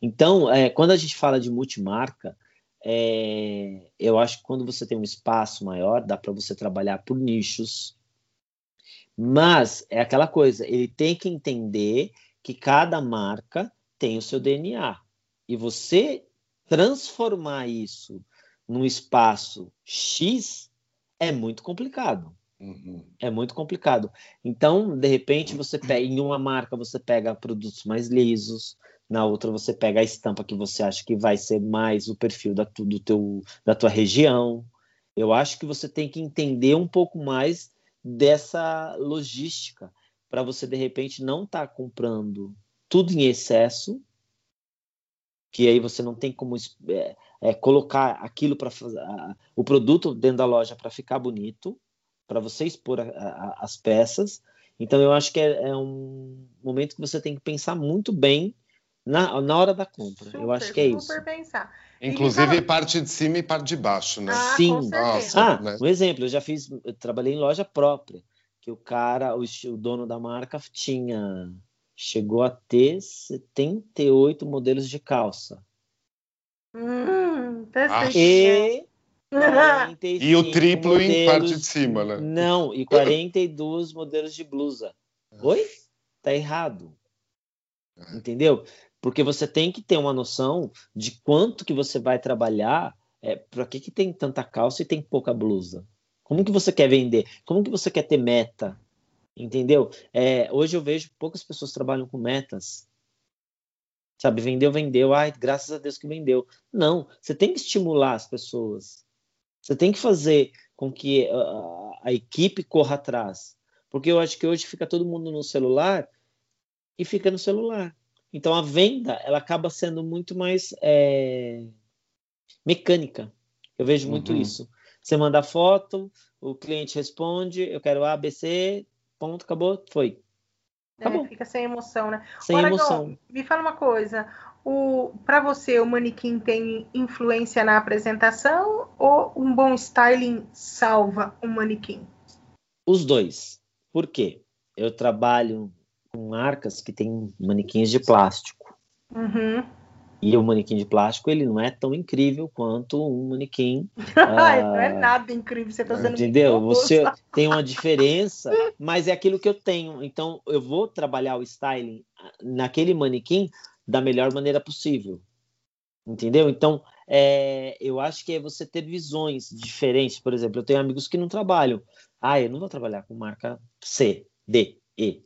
Então, é, quando a gente fala de multimarca, é, eu acho que quando você tem um espaço maior, dá para você trabalhar por nichos. Mas é aquela coisa, ele tem que entender que cada marca tem o seu DNA. E você transformar isso num espaço X é muito complicado. Uhum. É muito complicado. Então, de repente, você pega em uma marca você pega produtos mais lisos, na outra você pega a estampa que você acha que vai ser mais o perfil da, do teu, da tua região. Eu acho que você tem que entender um pouco mais dessa logística para você de repente não estar tá comprando tudo em excesso, que aí você não tem como é, é, colocar aquilo para o produto dentro da loja para ficar bonito, para você expor a, a, as peças. Então eu acho que é, é, um momento que você tem que pensar muito bem na, na hora da compra. Super, eu acho que é isso. Pensar. Inclusive parte de cima e parte de baixo, né? Ah, Sim. Nossa, ah, né? um exemplo, eu já fiz, eu trabalhei em loja própria, que o cara, o, o dono da marca tinha chegou a ter 78 modelos de calça. Hum, e e o triplo modelos... em parte de cima, né? Não, e 42 modelos de blusa. Oi? Tá errado. Entendeu? Porque você tem que ter uma noção de quanto que você vai trabalhar. É, para que, que tem tanta calça e tem pouca blusa? Como que você quer vender? Como que você quer ter meta? Entendeu? É, hoje eu vejo poucas pessoas trabalham com metas. Sabe, vendeu, vendeu, ai, graças a Deus que vendeu. Não, você tem que estimular as pessoas. Você tem que fazer com que a, a equipe corra atrás. Porque eu acho que hoje fica todo mundo no celular e fica no celular. Então a venda ela acaba sendo muito mais é, mecânica. Eu vejo muito uhum. isso. Você manda foto, o cliente responde, eu quero A, B, C, ponto, acabou, foi. É, fica sem emoção, né? Sem Ora, emoção. me fala uma coisa. O, para você, o manequim tem influência na apresentação ou um bom styling salva um manequim? Os dois. Por quê? Eu trabalho com marcas que têm manequins de plástico. Uhum. E o manequim de plástico, ele não é tão incrível quanto um manequim. *laughs* ah, não é nada incrível, você está dizendo Entendeu? Você tem uma diferença, mas é aquilo que eu tenho. Então, eu vou trabalhar o styling naquele manequim da melhor maneira possível. Entendeu? Então, é, eu acho que é você ter visões diferentes. Por exemplo, eu tenho amigos que não trabalham. Ah, eu não vou trabalhar com marca C, D, E.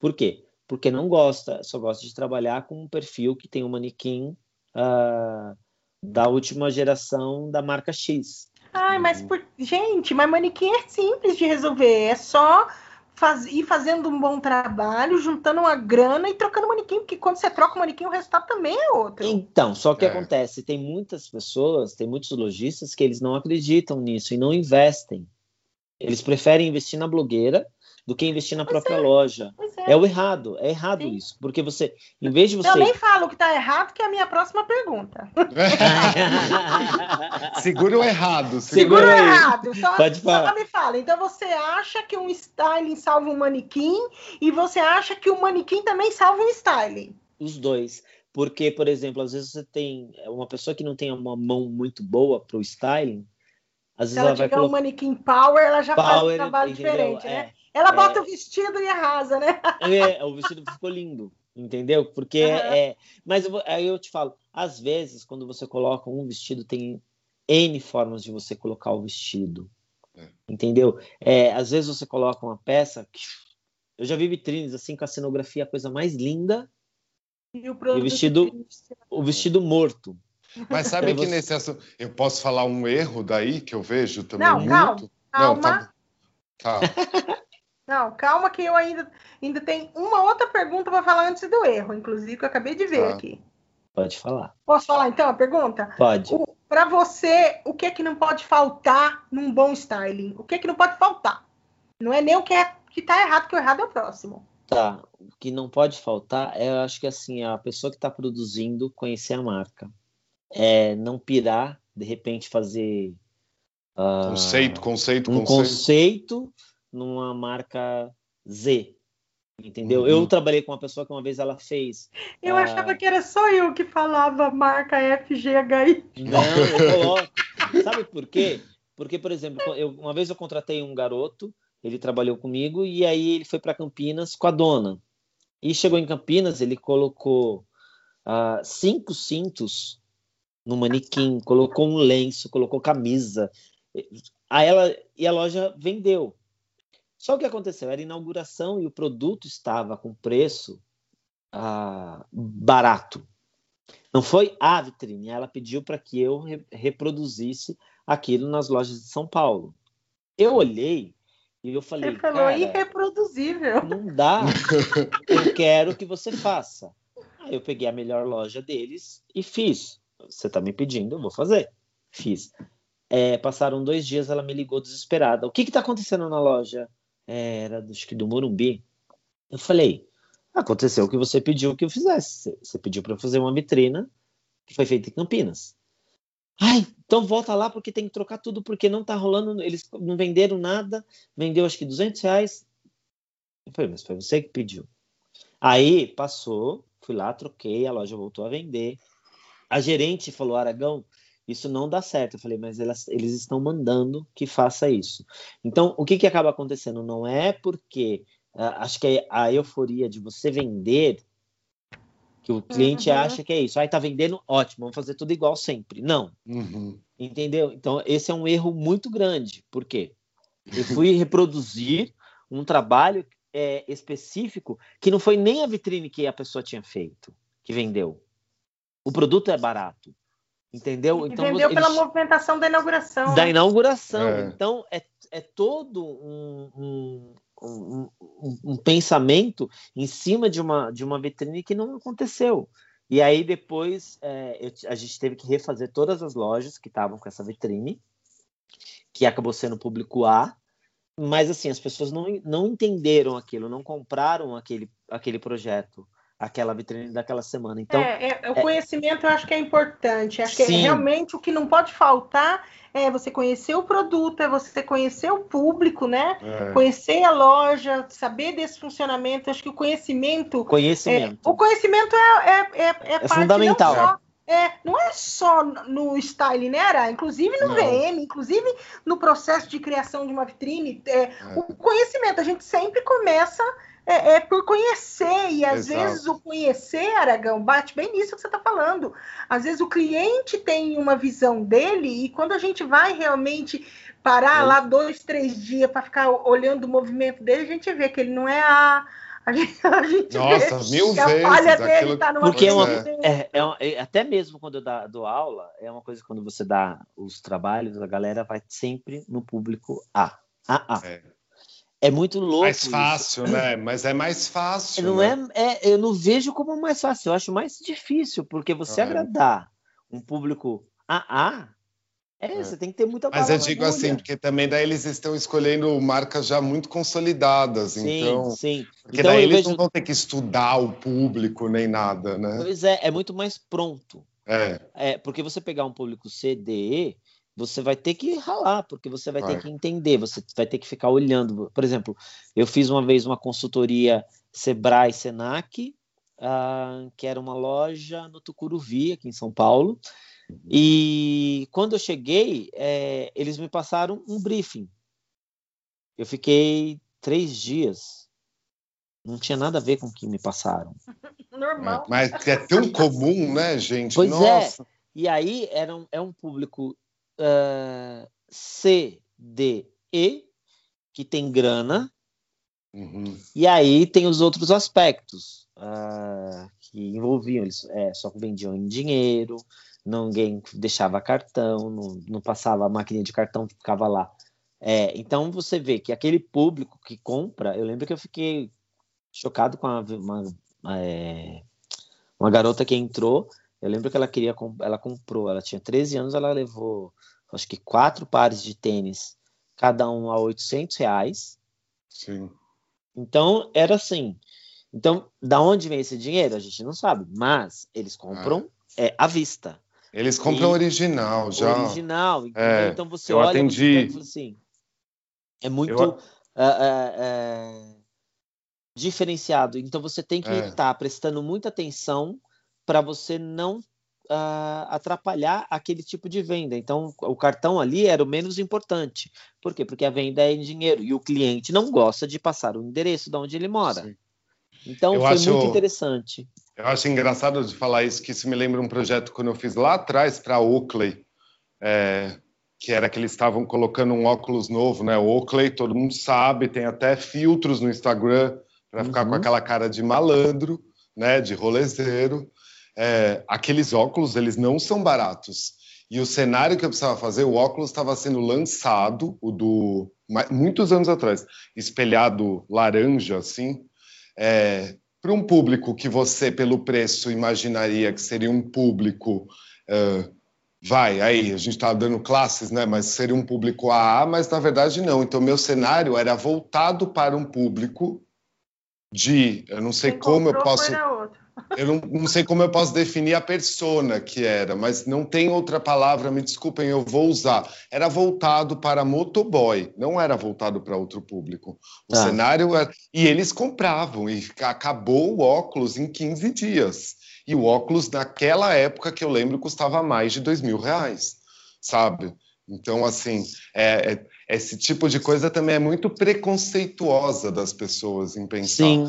Por quê? Porque não gosta, só gosta de trabalhar com um perfil que tem um manequim uh, da última geração da marca X. Ai, mas por... gente, mas manequim é simples de resolver, é só faz... ir fazendo um bom trabalho, juntando uma grana e trocando manequim, porque quando você troca o manequim, o resultado também é outro. Então, só que é. acontece, tem muitas pessoas, tem muitos lojistas que eles não acreditam nisso e não investem. Eles preferem investir na blogueira do que investir na pois própria é. loja. É. é. o errado, é errado Sim. isso, porque você, em vez de você. Eu nem falo que está errado, que é a minha próxima pergunta. *laughs* segura o errado. Segura, segura o errado. Só, Pode falar. Só me fala. Então você acha que um styling salva um manequim e você acha que o manequim também salva um styling? Os dois. Porque, por exemplo, às vezes você tem uma pessoa que não tem uma mão muito boa para o styling, às vezes Se ela, ela vai colocar... um manequim power, ela já power, faz um trabalho entendeu? diferente, né? É. Ela é. bota é, o vestido e arrasa, né? É, o vestido ficou lindo, entendeu? Porque uhum. é. Mas eu, aí eu te falo, às vezes, quando você coloca um vestido, tem N formas de você colocar o vestido. É. Entendeu? É, às vezes você coloca uma peça. Eu já vi vitrines assim com a cenografia a coisa mais linda. E o, e o vestido, o vestido morto. Mas sabe que nesse assunto eu posso falar um erro daí que eu vejo também Não, muito? Calma, Não, tá... calma. *laughs* Não, calma que eu ainda, ainda tenho uma outra pergunta para falar antes do erro, inclusive, que eu acabei de ver ah, aqui. Pode falar. Posso falar então a pergunta? Pode. Para você, o que é que não pode faltar num bom styling? O que é que não pode faltar? Não é nem o que é que tá errado, que o errado é o próximo. Tá. O que não pode faltar é, eu acho que assim, a pessoa que está produzindo conhecer a marca. É não pirar, de repente fazer. Uh, conceito, conceito, um conceito. conceito numa marca Z. Entendeu? Uhum. Eu trabalhei com uma pessoa que uma vez ela fez. Eu uh... achava que era só eu que falava marca FGHI. Não, eu coloco. Sabe por quê? Porque, por exemplo, eu, uma vez eu contratei um garoto, ele trabalhou comigo, e aí ele foi para Campinas com a dona. E chegou em Campinas, ele colocou uh, cinco cintos no manequim, colocou um lenço, colocou camisa. Aí ela, e a loja vendeu. Só o que aconteceu? Era inauguração e o produto estava com preço ah, barato. Não foi a vitrine, ela pediu para que eu re reproduzisse aquilo nas lojas de São Paulo. Eu olhei e eu falei. Você falou irreproduzível. Não dá. eu quero que você faça. Aí eu peguei a melhor loja deles e fiz. Você está me pedindo, eu vou fazer. Fiz. É, passaram dois dias, ela me ligou desesperada. O que está acontecendo na loja? era acho que do Morumbi. Eu falei, aconteceu o que você pediu que eu fizesse. Você pediu para fazer uma vitrina que foi feita em Campinas. Ai, então volta lá porque tem que trocar tudo porque não tá rolando, eles não venderam nada, vendeu acho que 200 reais. Eu falei, mas foi você que pediu. Aí passou, fui lá, troquei, a loja voltou a vender. A gerente falou, Aragão, isso não dá certo. Eu falei, mas elas, eles estão mandando que faça isso. Então, o que, que acaba acontecendo? Não é porque uh, acho que a euforia de você vender que o cliente uhum. acha que é isso. Aí tá vendendo, ótimo, vamos fazer tudo igual sempre. Não. Uhum. Entendeu? Então, esse é um erro muito grande. Por quê? Eu fui *laughs* reproduzir um trabalho é, específico que não foi nem a vitrine que a pessoa tinha feito, que vendeu. O produto é barato. Entendeu? E então, vendeu eles... pela movimentação da inauguração. Da inauguração. É. Então, é, é todo um, um, um, um, pensamento em cima de uma, de uma vitrine que não aconteceu. E aí depois é, eu, a gente teve que refazer todas as lojas que estavam com essa vitrine, que acabou sendo público A, mas assim, as pessoas não, não entenderam aquilo, não compraram aquele, aquele projeto aquela vitrine daquela semana. Então, é, é, o é conhecimento eu acho que é importante. Acho sim. que é realmente o que não pode faltar é você conhecer o produto, é você conhecer o público, né? É. Conhecer a loja, saber desse funcionamento. Acho que o conhecimento. Conhecimento. É, o conhecimento é, é, é, é, é fundamental. Não só, é, não é só no style, né, Ara? Inclusive no não. VM, inclusive no processo de criação de uma vitrine. É, é. O conhecimento, a gente sempre começa é, é, por conhecer, e às Exato. vezes o conhecer, Aragão, bate bem nisso que você está falando. Às vezes o cliente tem uma visão dele, e quando a gente vai realmente parar é. lá dois, três dias para ficar olhando o movimento dele, a gente vê que ele não é a. A gente, *laughs* a gente Nossa, vê mil que vezes. A falha dele tá numa Porque é, uma, é, é, até mesmo quando eu dá, dou aula, é uma coisa que quando você dá os trabalhos, a galera vai sempre no público A. A, A. É. É muito louco. Mais fácil, isso. né? Mas é mais fácil. Não né? é, é, eu não vejo como mais fácil, eu acho mais difícil, porque você ah, agradar um público AA, é, é, você tem que ter muita Mas eu digo assim, porque também daí eles estão escolhendo marcas já muito consolidadas, sim, então. Sim. Porque então, daí eles vejo... não vão ter que estudar o público nem nada, né? Pois é, é muito mais pronto. É. é porque você pegar um público CDE, você vai ter que ralar, porque você vai, vai, ter que entender, você vai ter que ficar olhando. Por exemplo, eu fiz uma vez uma consultoria Sebrae Senac, uh, que era uma loja no Tucuruvi, aqui em São Paulo, e quando eu cheguei, é, eles me passaram um briefing. Eu fiquei três dias. Não tinha nada a ver com o que me passaram. *laughs* Normal. É, mas é tão comum, né, gente? Pois é. Nossa. é. E aí era um, é um público uh, C, D, E, que tem grana, uhum. e aí tem os outros aspectos uh, que envolviam, eles é, só vendiam em dinheiro, ninguém deixava cartão, não, não passava a máquina de cartão, ficava lá. É, então você vê que aquele público que compra, eu lembro que eu fiquei chocado com a, uma, é, uma garota que entrou. Eu lembro que ela queria, ela comprou, ela tinha 13 anos, ela levou acho que quatro pares de tênis, cada um a 800 reais. Sim. Então, era assim. Então, da onde vem esse dinheiro? A gente não sabe, mas eles compram ah. é, à vista. Eles compram e, original, já. Original. É, então, você eu olha atendi. Você assim, é muito eu... uh, uh, uh, diferenciado. Então, você tem que estar é. tá prestando muita atenção para você não uh, atrapalhar aquele tipo de venda. Então, o cartão ali era o menos importante. Por quê? Porque a venda é em dinheiro e o cliente não gosta de passar o endereço de onde ele mora. Sim. Então, eu foi acho, muito interessante. Eu acho engraçado de falar isso, que isso me lembra um projeto quando eu fiz lá atrás para a Oakley, é, que era que eles estavam colocando um óculos novo, né? O Oakley, todo mundo sabe, tem até filtros no Instagram para uhum. ficar com uhum. aquela cara de malandro, né? De rolezeiro é, aqueles óculos eles não são baratos. E o cenário que eu precisava fazer, o óculos estava sendo lançado, o do muitos anos atrás, espelhado laranja assim, é, para um público que você, pelo preço, imaginaria que seria um público. Uh, vai, aí, a gente está dando classes, né? Mas seria um público AA, mas na verdade não. Então, meu cenário era voltado para um público de. Eu não sei Quem como eu posso. Eu não, não, sei como eu posso definir a persona que era, mas não tem outra palavra, me desculpem, eu vou usar. Era voltado para motoboy, não era voltado para outro público. O ah. cenário era... E eles compravam, e acabou o óculos em 15 dias. E o óculos, naquela época que eu lembro, custava mais de dois mil reais, sabe? Então, assim, é, é, esse tipo de coisa também é muito preconceituosa das pessoas em pensar. Sim.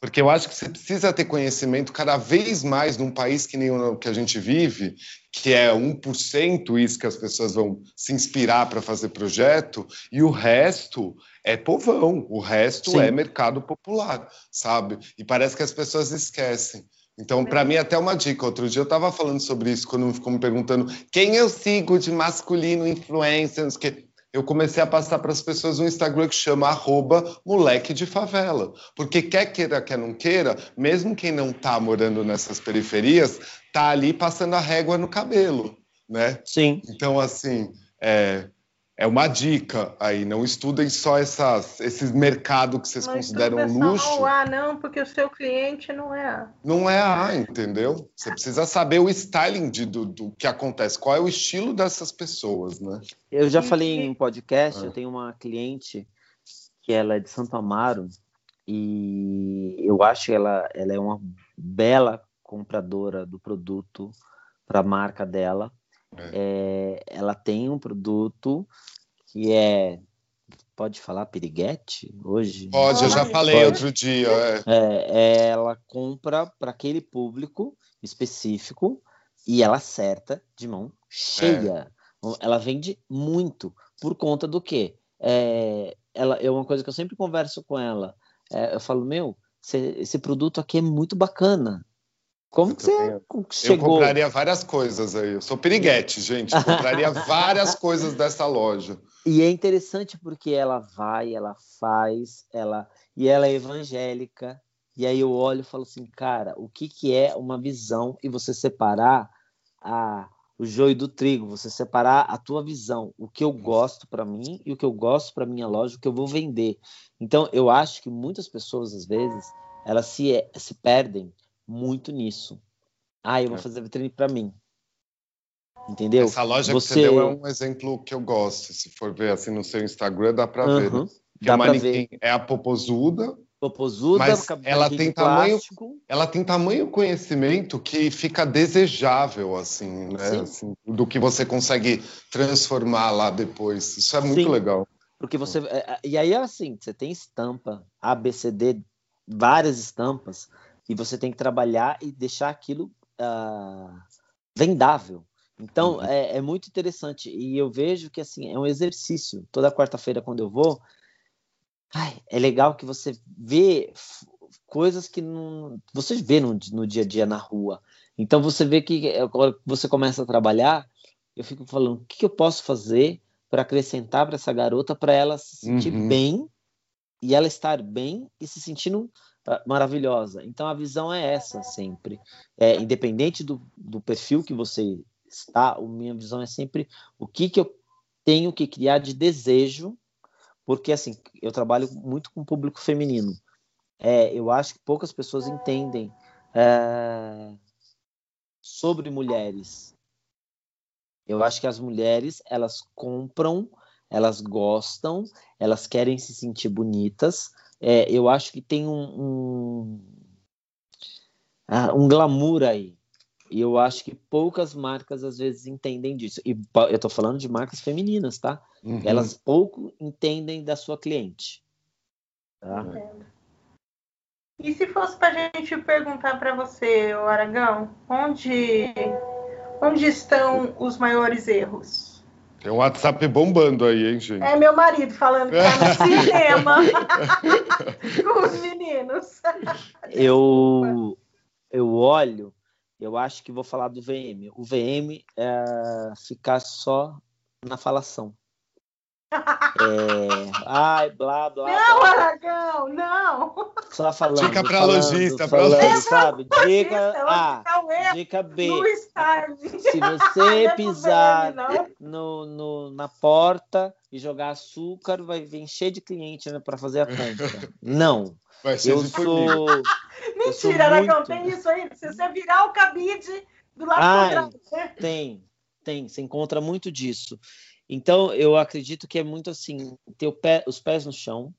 Porque eu acho que você precisa ter conhecimento cada vez mais num país que nem o que a gente vive, que é 1% isso que as pessoas vão se inspirar para fazer projeto, e o resto é povão, o resto Sim. é mercado popular, sabe? E parece que as pessoas esquecem. Então, para mim, até uma dica. Outro dia eu estava falando sobre isso, quando ficou me perguntando quem eu sigo de masculino influencer, que eu comecei a passar para as pessoas um Instagram que chama arroba moleque de favela. Porque quer queira, quer não queira, mesmo quem não está morando nessas periferias, tá ali passando a régua no cabelo, né? Sim. Então, assim, é, é uma dica aí, não estudem só essas, esses mercados que vocês não consideram luxo. Ah, não, porque o seu cliente não é A. Não é A, entendeu? Você precisa saber o styling de, do, do, que acontece, qual é o estilo dessas pessoas, né? Eu já falei em podcast, ah. eu tenho uma cliente que ela é de Santo Amaro e eu acho que ela, ela é uma bela compradora do produto para a marca dela é. É, ela tem um produto que é. Pode falar piriguete hoje? Pode, eu já falei Pode. outro dia. É. é ela compra para aquele público específico e ela acerta de mão cheia. É. Ela vende muito por conta do quê? É, ela, é uma coisa que eu sempre converso com ela. É, eu falo, meu, esse produto aqui é muito bacana. Como que você chegou? Eu compraria várias coisas aí. Eu sou piriguete, gente. Eu compraria *laughs* várias coisas dessa loja. E é interessante porque ela vai, ela faz, ela e ela é evangélica. E aí eu olho e falo assim, cara, o que, que é uma visão e você separar a, o joio do trigo, você separar a tua visão, o que eu gosto para mim e o que eu gosto para minha loja, o que eu vou vender. Então eu acho que muitas pessoas às vezes elas se, se perdem muito nisso. Ah, eu vou é. fazer vitrine para mim. Entendeu? Essa loja você... que você deu é um exemplo que eu gosto. Se for ver assim no seu Instagram, dá para uhum. ver. Né? Dá para ver. É a popozuda. Popozuda, mas ela tem tamanho, ela tem tamanho conhecimento que fica desejável assim, né? Assim, do que você consegue transformar lá depois. Isso é muito Sim. legal. Porque você é, é, e aí é assim, você tem estampa ABCD, várias estampas e você tem que trabalhar e deixar aquilo uh, vendável. Então uhum. é, é, muito interessante e eu vejo que assim é um exercício. Toda quarta-feira quando eu vou, ai, é legal que você vê coisas que não, você vê no, no dia a dia na rua. Então você vê que agora você começa a trabalhar, eu fico falando o que, que eu posso fazer para acrescentar para essa garota para ela se sentir uhum. bem e ela estar bem e se sentindo ah, maravilhosa. Então a visão é essa sempre. É, independente do, do perfil que você está, a minha visão é sempre o que, que eu tenho que criar de desejo, porque assim, eu trabalho muito com público feminino. É, eu acho que poucas pessoas entendem é, sobre mulheres. Eu acho que as mulheres elas compram, elas gostam, elas querem se sentir bonitas, é, eu acho que tem um, um, ah, um glamour aí. E eu acho que poucas marcas às vezes entendem disso. E eu estou falando de marcas femininas, tá? Uhum. Elas pouco entendem da sua cliente. Tá? E se fosse para a gente perguntar para você, Aragão, onde, onde estão os maiores erros? Tem um WhatsApp bombando aí, hein, gente? É meu marido falando que tá no *laughs* cinema *laughs* com os meninos. Eu, eu olho, eu acho que vou falar do VM. O VM é ficar só na falação. É, ai, blá, blá. Não, blá. Aragão, não. Só falando. Dica para lojista, para lojista. Sabe? Dica A, dica B. Se você pisar no, no, na porta e jogar açúcar, vai vir cheio de cliente né, para fazer a compra. Não. Vai ser eu sou. Mentira, Aragão, muito... tem isso aí. Se você virar o cabide do lado Ai, né? Tem, tem. Você encontra muito disso. Então, eu acredito que é muito assim, ter pé, os pés no chão.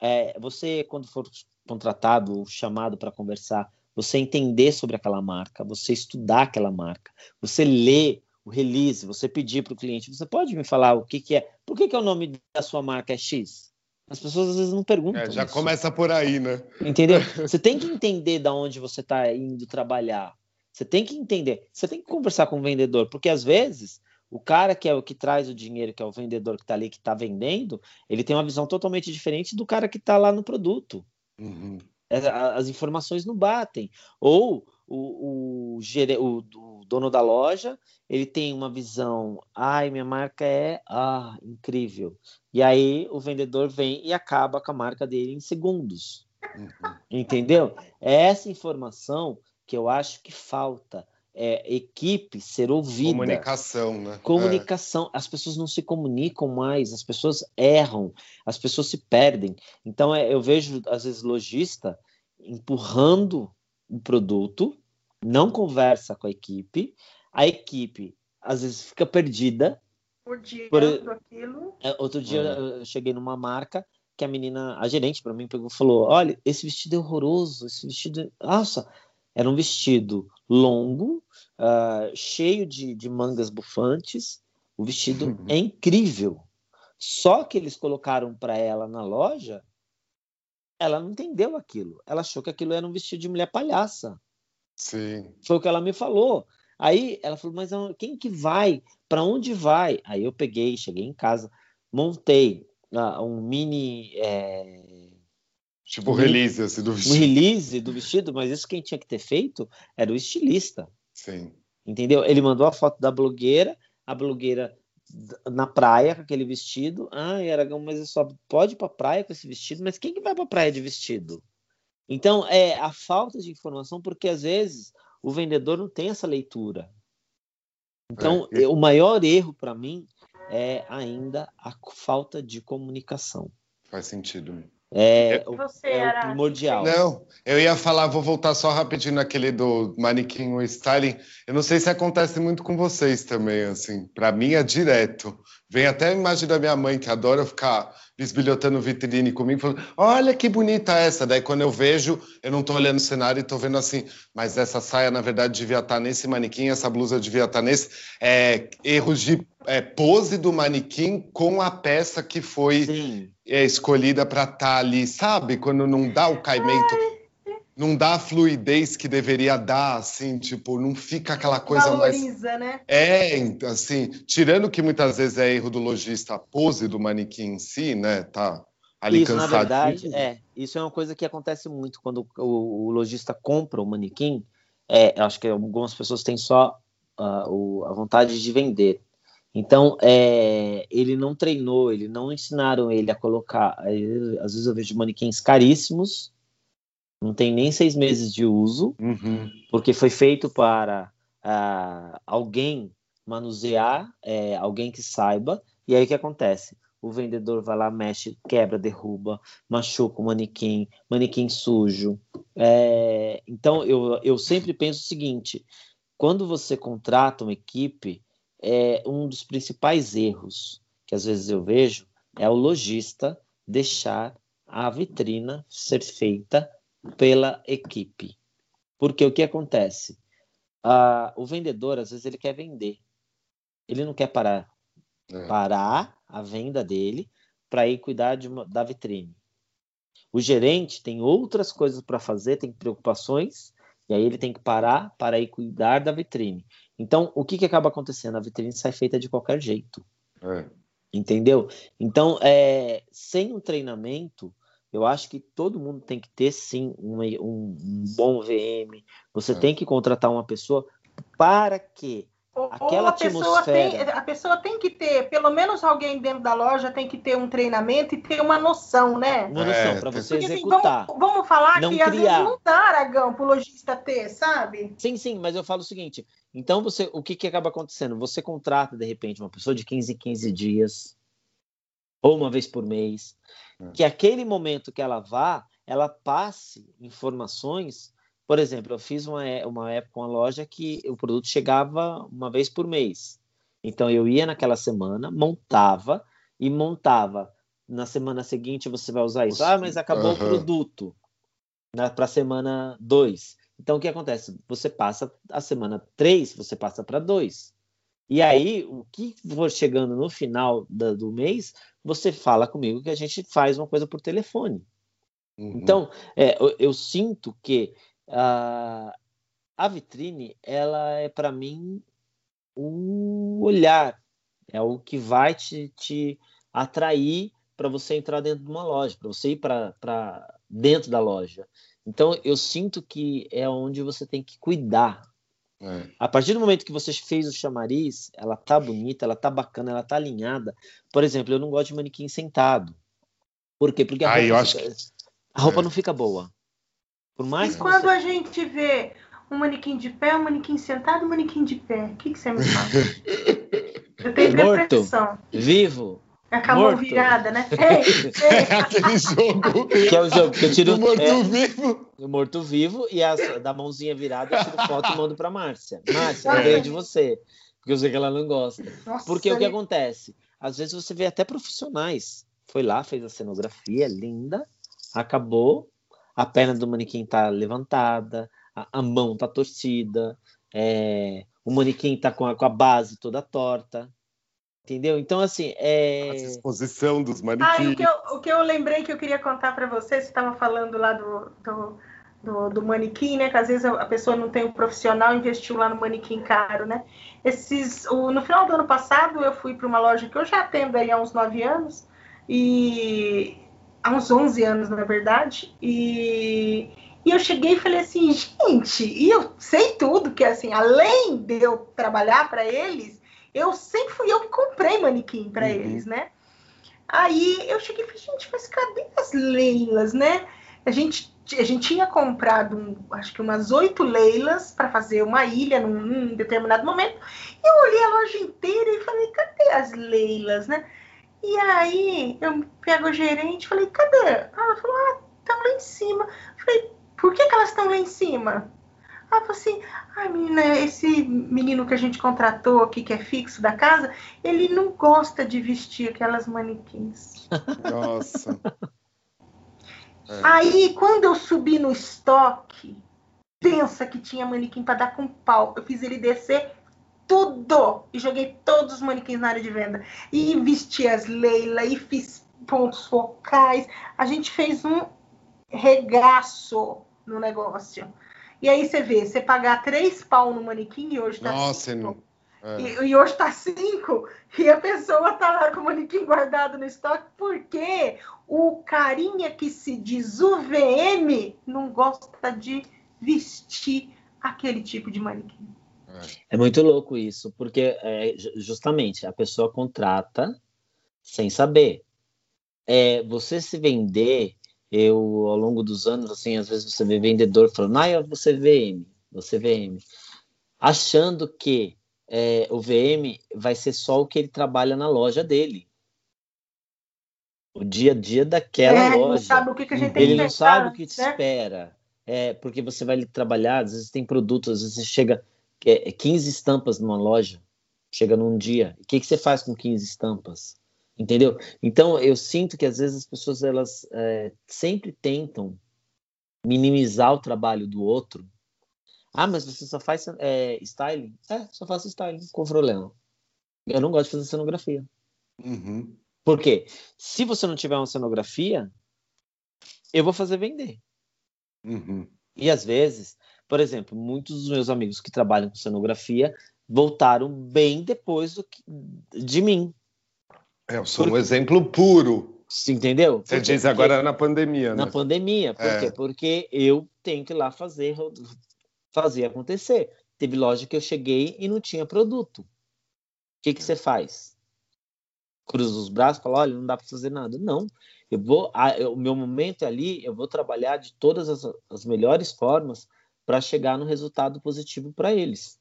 É, você, quando for contratado ou chamado para conversar, você entender sobre aquela marca, você estudar aquela marca, você ler o release, você pedir para o cliente, você pode me falar o que, que é, por que, que é o nome da sua marca é X? As pessoas às vezes não perguntam. É, já isso. começa por aí, né? Entendeu? *laughs* Você tem que entender da onde você está indo trabalhar. Você tem que entender. Você tem que conversar com o vendedor, porque às vezes o cara que é o que traz o dinheiro, que é o vendedor que está ali, que está vendendo, ele tem uma visão totalmente diferente do cara que está lá no produto. Uhum. É, as informações não batem. Ou o, o, o, o, dono da loja ele tem uma visão, ai, minha marca é ah, incrível. E aí o vendedor vem e acaba com a marca dele em segundos. Uhum. Entendeu? É essa informação que eu acho que falta. É, equipe ser ouvida. Comunicação, né? Comunicação. É. As pessoas não se comunicam mais, as pessoas erram, as pessoas se perdem. Então, é, eu vejo, às vezes, lojista empurrando o produto, não conversa com a equipe, a equipe às vezes fica perdida. Por dia por... aquilo. É, outro dia eu cheguei numa marca que a menina, a gerente para mim pegou falou: "Olha, esse vestido é horroroso, esse vestido, nossa, era um vestido longo, uh, cheio de, de mangas bufantes. O vestido é incrível. Só que eles colocaram para ela na loja ela não entendeu aquilo. Ela achou que aquilo era um vestido de mulher palhaça. Sim. Foi o que ela me falou. Aí ela falou, mas quem que vai? Para onde vai? Aí eu peguei, cheguei em casa, montei uh, um mini. É... Tipo um release assim, do vestido. Um release do vestido, mas isso quem tinha que ter feito era o estilista. Sim. Entendeu? Ele mandou a foto da blogueira, a blogueira na praia com aquele vestido. Ah, Aragão, mas só pode ir para praia com esse vestido, mas quem que vai para praia de vestido? Então, é a falta de informação, porque às vezes o vendedor não tem essa leitura. Então, é. o maior erro para mim é ainda a falta de comunicação. Faz sentido. É, Você é o primordial. Não, eu ia falar, vou voltar só rapidinho naquele do manequim o styling. Eu não sei se acontece muito com vocês também, assim. Para mim é direto. Vem até a imagem da minha mãe, que adora ficar bisbilhotando vitrine comigo, falando: Olha que bonita essa. Daí quando eu vejo, eu não estou olhando o cenário e estou vendo assim, mas essa saia na verdade devia estar tá nesse manequim, essa blusa devia estar tá nesse. É, erros de é, pose do manequim com a peça que foi é, escolhida para estar tá ali, sabe? Quando não dá o caimento não dá a fluidez que deveria dar, assim, tipo, não fica aquela coisa Valoriza, mais. né? É, assim, tirando que muitas vezes é erro do lojista a pose do manequim em si, né? Tá ali isso, cansado. Na verdade, é. Isso é uma coisa que acontece muito quando o, o lojista compra o manequim. É, acho que algumas pessoas têm só uh, o, a vontade de vender. Então, é, ele não treinou, ele não ensinaram ele a colocar. Às vezes eu vejo manequins caríssimos não tem nem seis meses de uso, uhum. porque foi feito para uh, alguém manusear, é, alguém que saiba, e aí o que acontece? O vendedor vai lá, mexe, quebra, derruba, machuca o manequim, manequim sujo. É, então, eu, eu sempre penso o seguinte: quando você contrata uma equipe, é um dos principais erros que às vezes eu vejo é o lojista deixar a vitrina ser feita pela equipe. Porque o que acontece? Ah, o vendedor, às vezes, ele quer vender. Ele não quer parar. É. Parar a venda dele para ir cuidar de uma, da vitrine. O gerente tem outras coisas para fazer, tem preocupações, e aí ele tem que parar para ir cuidar da vitrine. Então, o que, que acaba acontecendo? A vitrine sai feita de qualquer jeito. É. Entendeu? Então, é, sem um treinamento, eu acho que todo mundo tem que ter sim um, um, bom VM. Você é. tem que contratar uma pessoa para que ou, aquela a pessoa tem a pessoa tem que ter pelo menos alguém dentro da loja tem que ter um treinamento e ter uma noção né? Uma noção é, para você porque, executar assim, vamos, vamos, falar não que criar. às vezes não dá aragão para o lojista ter sabe? Sim sim mas eu falo o seguinte. Então você o que que acaba acontecendo? Você contrata de repente uma pessoa de 15 em 15 dias ou uma vez por mês é. que aquele momento que ela vá, ela passe informações. Por exemplo, eu fiz uma, uma época uma loja que o produto chegava uma vez por mês. Então eu ia naquela semana, montava e montava. Na semana seguinte você vai usar isso. Ah, mas acabou uhum. o produto para a semana 2. Então, o que acontece? Você passa a semana 3, você passa para 2. E aí, o que for chegando no final da, do mês, você fala comigo que a gente faz uma coisa por telefone. Uhum. Então, é, eu, eu, sinto que uh, a vitrine, ela é para mim o olhar, é o que vai te, te atrair para você entrar dentro de uma loja, para você ir para dentro da loja. Então, eu sinto que é onde você tem que cuidar é. A partir do momento que você fez o chamariz, ela tá bonita, ela tá bacana, ela tá alinhada. Por exemplo, eu não gosto de manequim sentado. Por quê? Porque a roupa, fica, que... a roupa é. não fica boa. Por mais e quando você... a gente vê um manequim de pé, um manequim sentado, um manequim de pé, o que, que você me fala? *laughs* eu tenho Morto, Vivo, é com a mão virada, né? *laughs* Ei, ei. É *laughs* aquele jogo. *laughs* Que é o jogo que eu tiro. Do morto-vivo. É, o morto-vivo e a, da mãozinha virada eu tiro foto e mando pra Márcia. Márcia, eu ganhei de você. Porque eu sei que ela não gosta. Nossa, porque o que acontece? Às vezes você vê até profissionais. Foi lá, fez a cenografia linda, acabou, a perna do manequim tá levantada, a, a mão tá torcida, é, o manequim tá com a, com a base toda torta. Entendeu? Então, assim, é. A exposição dos manequins. Ah, o, que eu, o que eu lembrei que eu queria contar para vocês, você estava falando lá do, do, do, do, manequim, né? Que às vezes a pessoa não tem um profissional, investiu lá no manequim caro, né? Esses, o, no final do ano passado, eu fui para uma loja que eu já atendo aí há uns nove anos, e há uns 11 anos, na verdade, e, e eu cheguei e falei assim, gente, e eu sei tudo, que assim, além de eu trabalhar para eles, eu sempre fui eu que comprei manequim para uhum. eles, né? Aí eu cheguei e falei, gente, mas cadê as leilas, né? A gente, a gente tinha comprado, um, acho que umas oito leilas para fazer uma ilha num, num, determinado momento. Eu olhei a loja inteira e falei, cadê as leilas, né? E aí eu pego o gerente e falei, cadê? Ela falou, ah, estão lá em cima. Eu falei, por que, que elas estão lá em cima? Ela falou assim: ai, menina, esse menino que a gente contratou aqui, que é fixo da casa, ele não gosta de vestir aquelas manequins. *laughs* Nossa. É. Aí, quando eu subi no estoque, pensa que tinha manequim para dar com pau. Eu fiz ele descer tudo e joguei todos os manequins na área de venda. E vesti as Leila e fiz pontos focais. A gente fez um regaço no negócio. E aí você vê, você pagar três pau no manequim e hoje tá Nossa, cinco. É. E, e, hoje tá cinco, e a pessoa tá lá com o manequim guardado no estoque, porque o carinha que se diz UVM não gosta de vestir aquele tipo de manequim. É muito louco isso, porque é, justamente a pessoa contrata sem saber. É, você se vender eu, ao longo dos anos, assim, às vezes você vê vendedor falando, ah, você VM, você VM, achando que é, o VM vai ser só o que ele trabalha na loja dele. O dia a dia daquela é, loja. Não sabe o que, que a gente ele não sabe o que te né? espera. É, porque você vai trabalhar, às vezes tem produtos, às vezes você chega é, 15 estampas numa loja, chega num dia. O que, que você faz com 15 estampas? Entendeu? Então eu sinto que às vezes as pessoas elas é, sempre tentam minimizar o trabalho do outro. Ah, mas você só faz é, styling? É, só faço styling, com problema. Eu não gosto de fazer cenografia. Uhum. Por quê? Se você não tiver uma cenografia, eu vou fazer vender. Uhum. E às vezes, por exemplo, muitos dos meus amigos que trabalham com cenografia voltaram bem depois que, de mim. É, eu sou Por... um exemplo puro. Você entendeu? Você diz agora na pandemia, né? Na pandemia. Por é. quê? Porque eu tenho que ir lá fazer, fazer acontecer. Teve loja que eu cheguei e não tinha produto. O que, que você faz? Cruza os braços e fala: olha, não dá para fazer nada. Não. Eu vou, o meu momento ali, eu vou trabalhar de todas as, as melhores formas para chegar no resultado positivo para eles.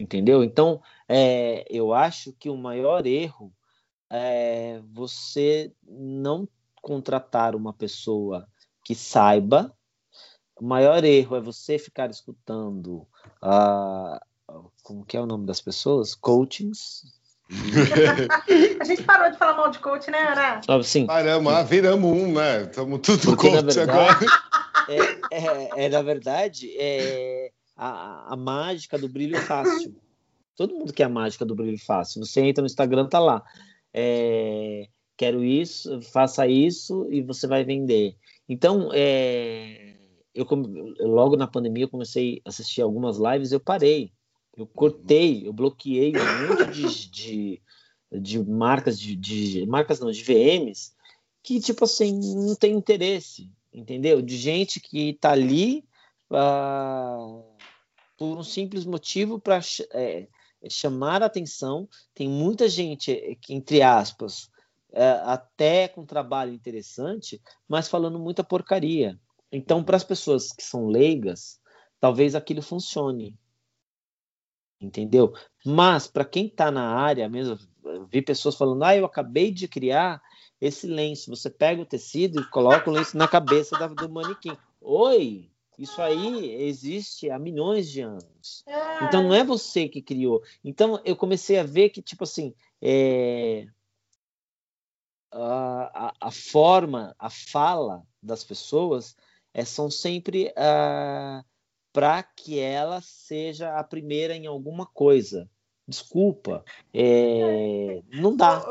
Entendeu? Então, é, eu acho que o maior erro é, você não contratar uma pessoa que saiba. O maior erro é você ficar escutando uh, como que é o nome das pessoas? Coachings. *laughs* a gente parou de falar mal de coach, né, Ana? Sim. Paramos, ah, viramos um, né? Estamos tudo Porque, coach verdade, agora. é, é, é, na verdade, é a, a mágica do brilho fácil. Todo mundo quer a mágica do brilho fácil. Você entra no Instagram, tá lá. É, quero isso, faça isso e você vai vender. Então, é, eu, logo na pandemia eu comecei a assistir algumas lives, eu parei, eu cortei, eu bloqueei um monte de, de, de marcas de, de, marcas não, de VMs que tipo assim não tem interesse, entendeu? De gente que tá ali uh, por um simples motivo para chamar a atenção. Tem muita gente que entre aspas é, até com trabalho interessante, mas falando muita porcaria. Então, para as pessoas que são leigas, talvez aquilo funcione. Entendeu? Mas, para quem está na área mesmo, vi pessoas falando: ah, eu acabei de criar esse lenço. Você pega o tecido e coloca o lenço na cabeça da, do manequim. Oi! Isso aí existe há milhões de anos. Então não é você que criou. Então eu comecei a ver que, tipo assim, é a, a, forma, a fala das pessoas é, são sempre uh, ah, para que ela seja a primeira em alguma coisa. Desculpa, é, não dá.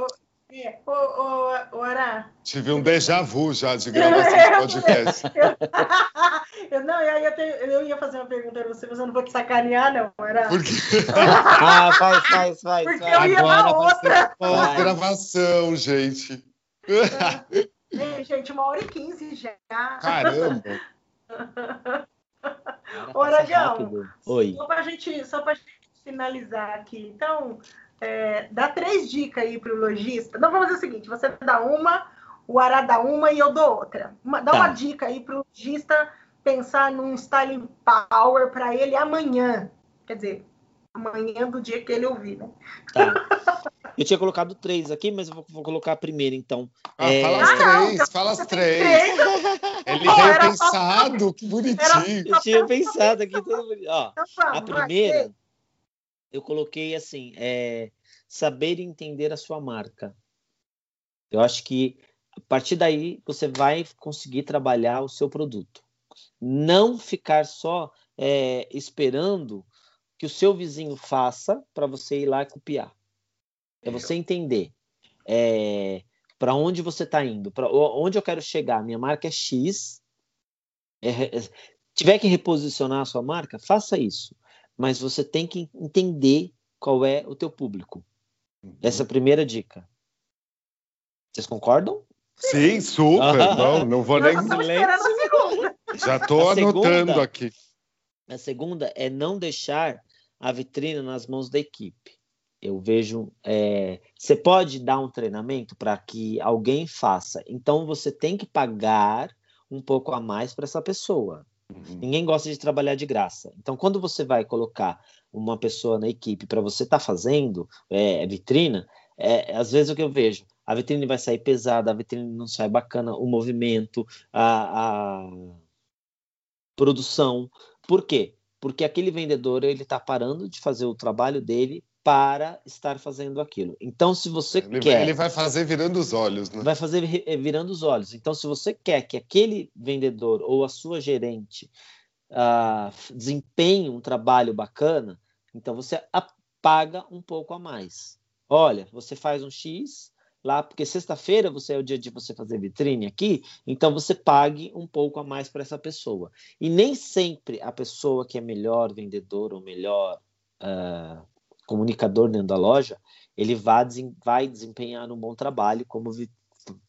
É, ô, ô, ô, Ará. Tive um déjà vu já de gravação de podcast. *laughs* eu, eu, não, eu ia, ter, eu ia fazer uma pergunta para você, mas eu não vou te sacanear, não, Ará. Por quê? *laughs* ah, faz, faz, faz. Porque faz. eu ia Agora na outra. Pós-gravação, gente. *laughs* Ei, gente, uma hora e quinze já. Caramba! Ô, Aragão, Oi. só para gente, só pra gente finalizar aqui. Então, é, dá três dicas aí para o lojista. Não, vamos fazer o seguinte: você dá uma, o Ará dá uma e eu dou outra. Uma, dá tá. uma dica aí para o lojista pensar num styling power para ele amanhã. Quer dizer, amanhã do dia que ele ouvir, né? Tá. Eu tinha colocado três aqui, mas eu vou, vou colocar a primeira, então. Ah, é... Fala as três, ah, fala as três. Ele oh, veio pensado, que bonitinho. Eu tinha pensado aqui, tudo Ó, então a primeira, eu coloquei assim, é, saber entender a sua marca. Eu acho que a partir daí você vai conseguir trabalhar o seu produto. Não ficar só é, esperando que o seu vizinho faça para você ir lá e copiar. É você entender é, para onde você está indo, para onde eu quero chegar. Minha marca é X. É, é, tiver que reposicionar a sua marca, faça isso. Mas você tem que entender qual é o teu público. Uhum. Essa é a primeira dica. Vocês concordam? Sim, super. não, não vou nem. Já estou anotando segunda, aqui. A segunda é não deixar a vitrine nas mãos da equipe eu vejo. É, você pode dar um treinamento para que alguém faça, então você tem que pagar um pouco a mais para essa pessoa. Uhum. Ninguém gosta de trabalhar de graça. Então, quando você vai colocar uma pessoa na equipe para você estar tá fazendo é, vitrina, é, às vezes o que eu vejo, a vitrine vai sair pesada, a vitrine não sai bacana, o movimento, a, a produção. Por quê? Porque aquele vendedor ele está parando de fazer o trabalho dele para estar fazendo aquilo. Então, se você ele, quer. Ele vai fazer virando os olhos, né? Vai fazer eh, virando os olhos. Então, se você quer que aquele vendedor ou a sua gerente uh, desempenhe um trabalho bacana, então você paga um pouco a mais. Olha, você faz um X lá, porque sexta-feira você é o dia de você fazer vitrine aqui, então você pague um pouco a mais para essa pessoa. E nem sempre a pessoa que é melhor vendedor ou melhor. Uh, comunicador dentro da loja, ele vai, vai desempenhar um bom trabalho como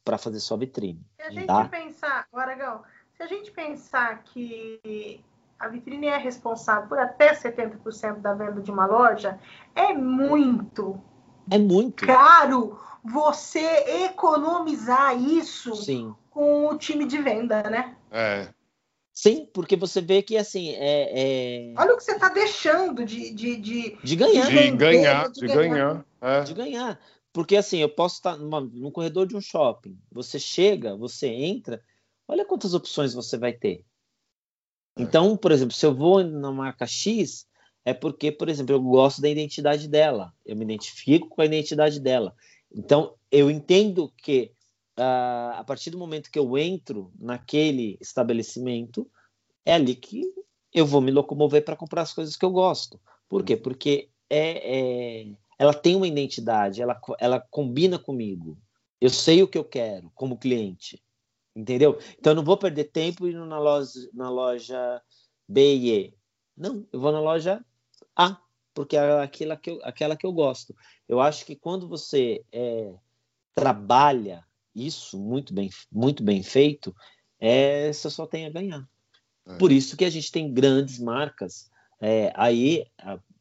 para fazer sua vitrine. Se a gente tá? pensar, Aragão, se a gente pensar que a vitrine é responsável por até 70% da venda de uma loja, é muito. É muito caro você economizar isso Sim. com o time de venda, né? É. Sim, porque você vê que assim é. é... Olha o que você está deixando de, de, de, de ganhar. De, ganhar, de, ganhar. ganhar. É. De ganhar. Porque assim, eu posso estar no corredor de um shopping. Você chega, você entra, olha quantas opções você vai ter. É. Então, por exemplo, se eu vou na marca X, é porque, por exemplo, eu gosto da identidade dela. Eu me identifico com a identidade dela. Então, eu entendo que uh, a partir do momento que eu entro naquele estabelecimento, é ali que eu vou me locomover para comprar as coisas que eu gosto. Por quê? Porque é, é, ela tem uma identidade, ela, ela combina comigo. Eu sei o que eu quero como cliente. Entendeu? Então eu não vou perder tempo indo na loja, na loja B e E. Não, eu vou na loja A, porque é aquela que eu, aquela que eu gosto. Eu acho que quando você é, trabalha isso muito bem, muito bem feito, é, você só tem a ganhar. É. Por isso que a gente tem grandes marcas é, aí,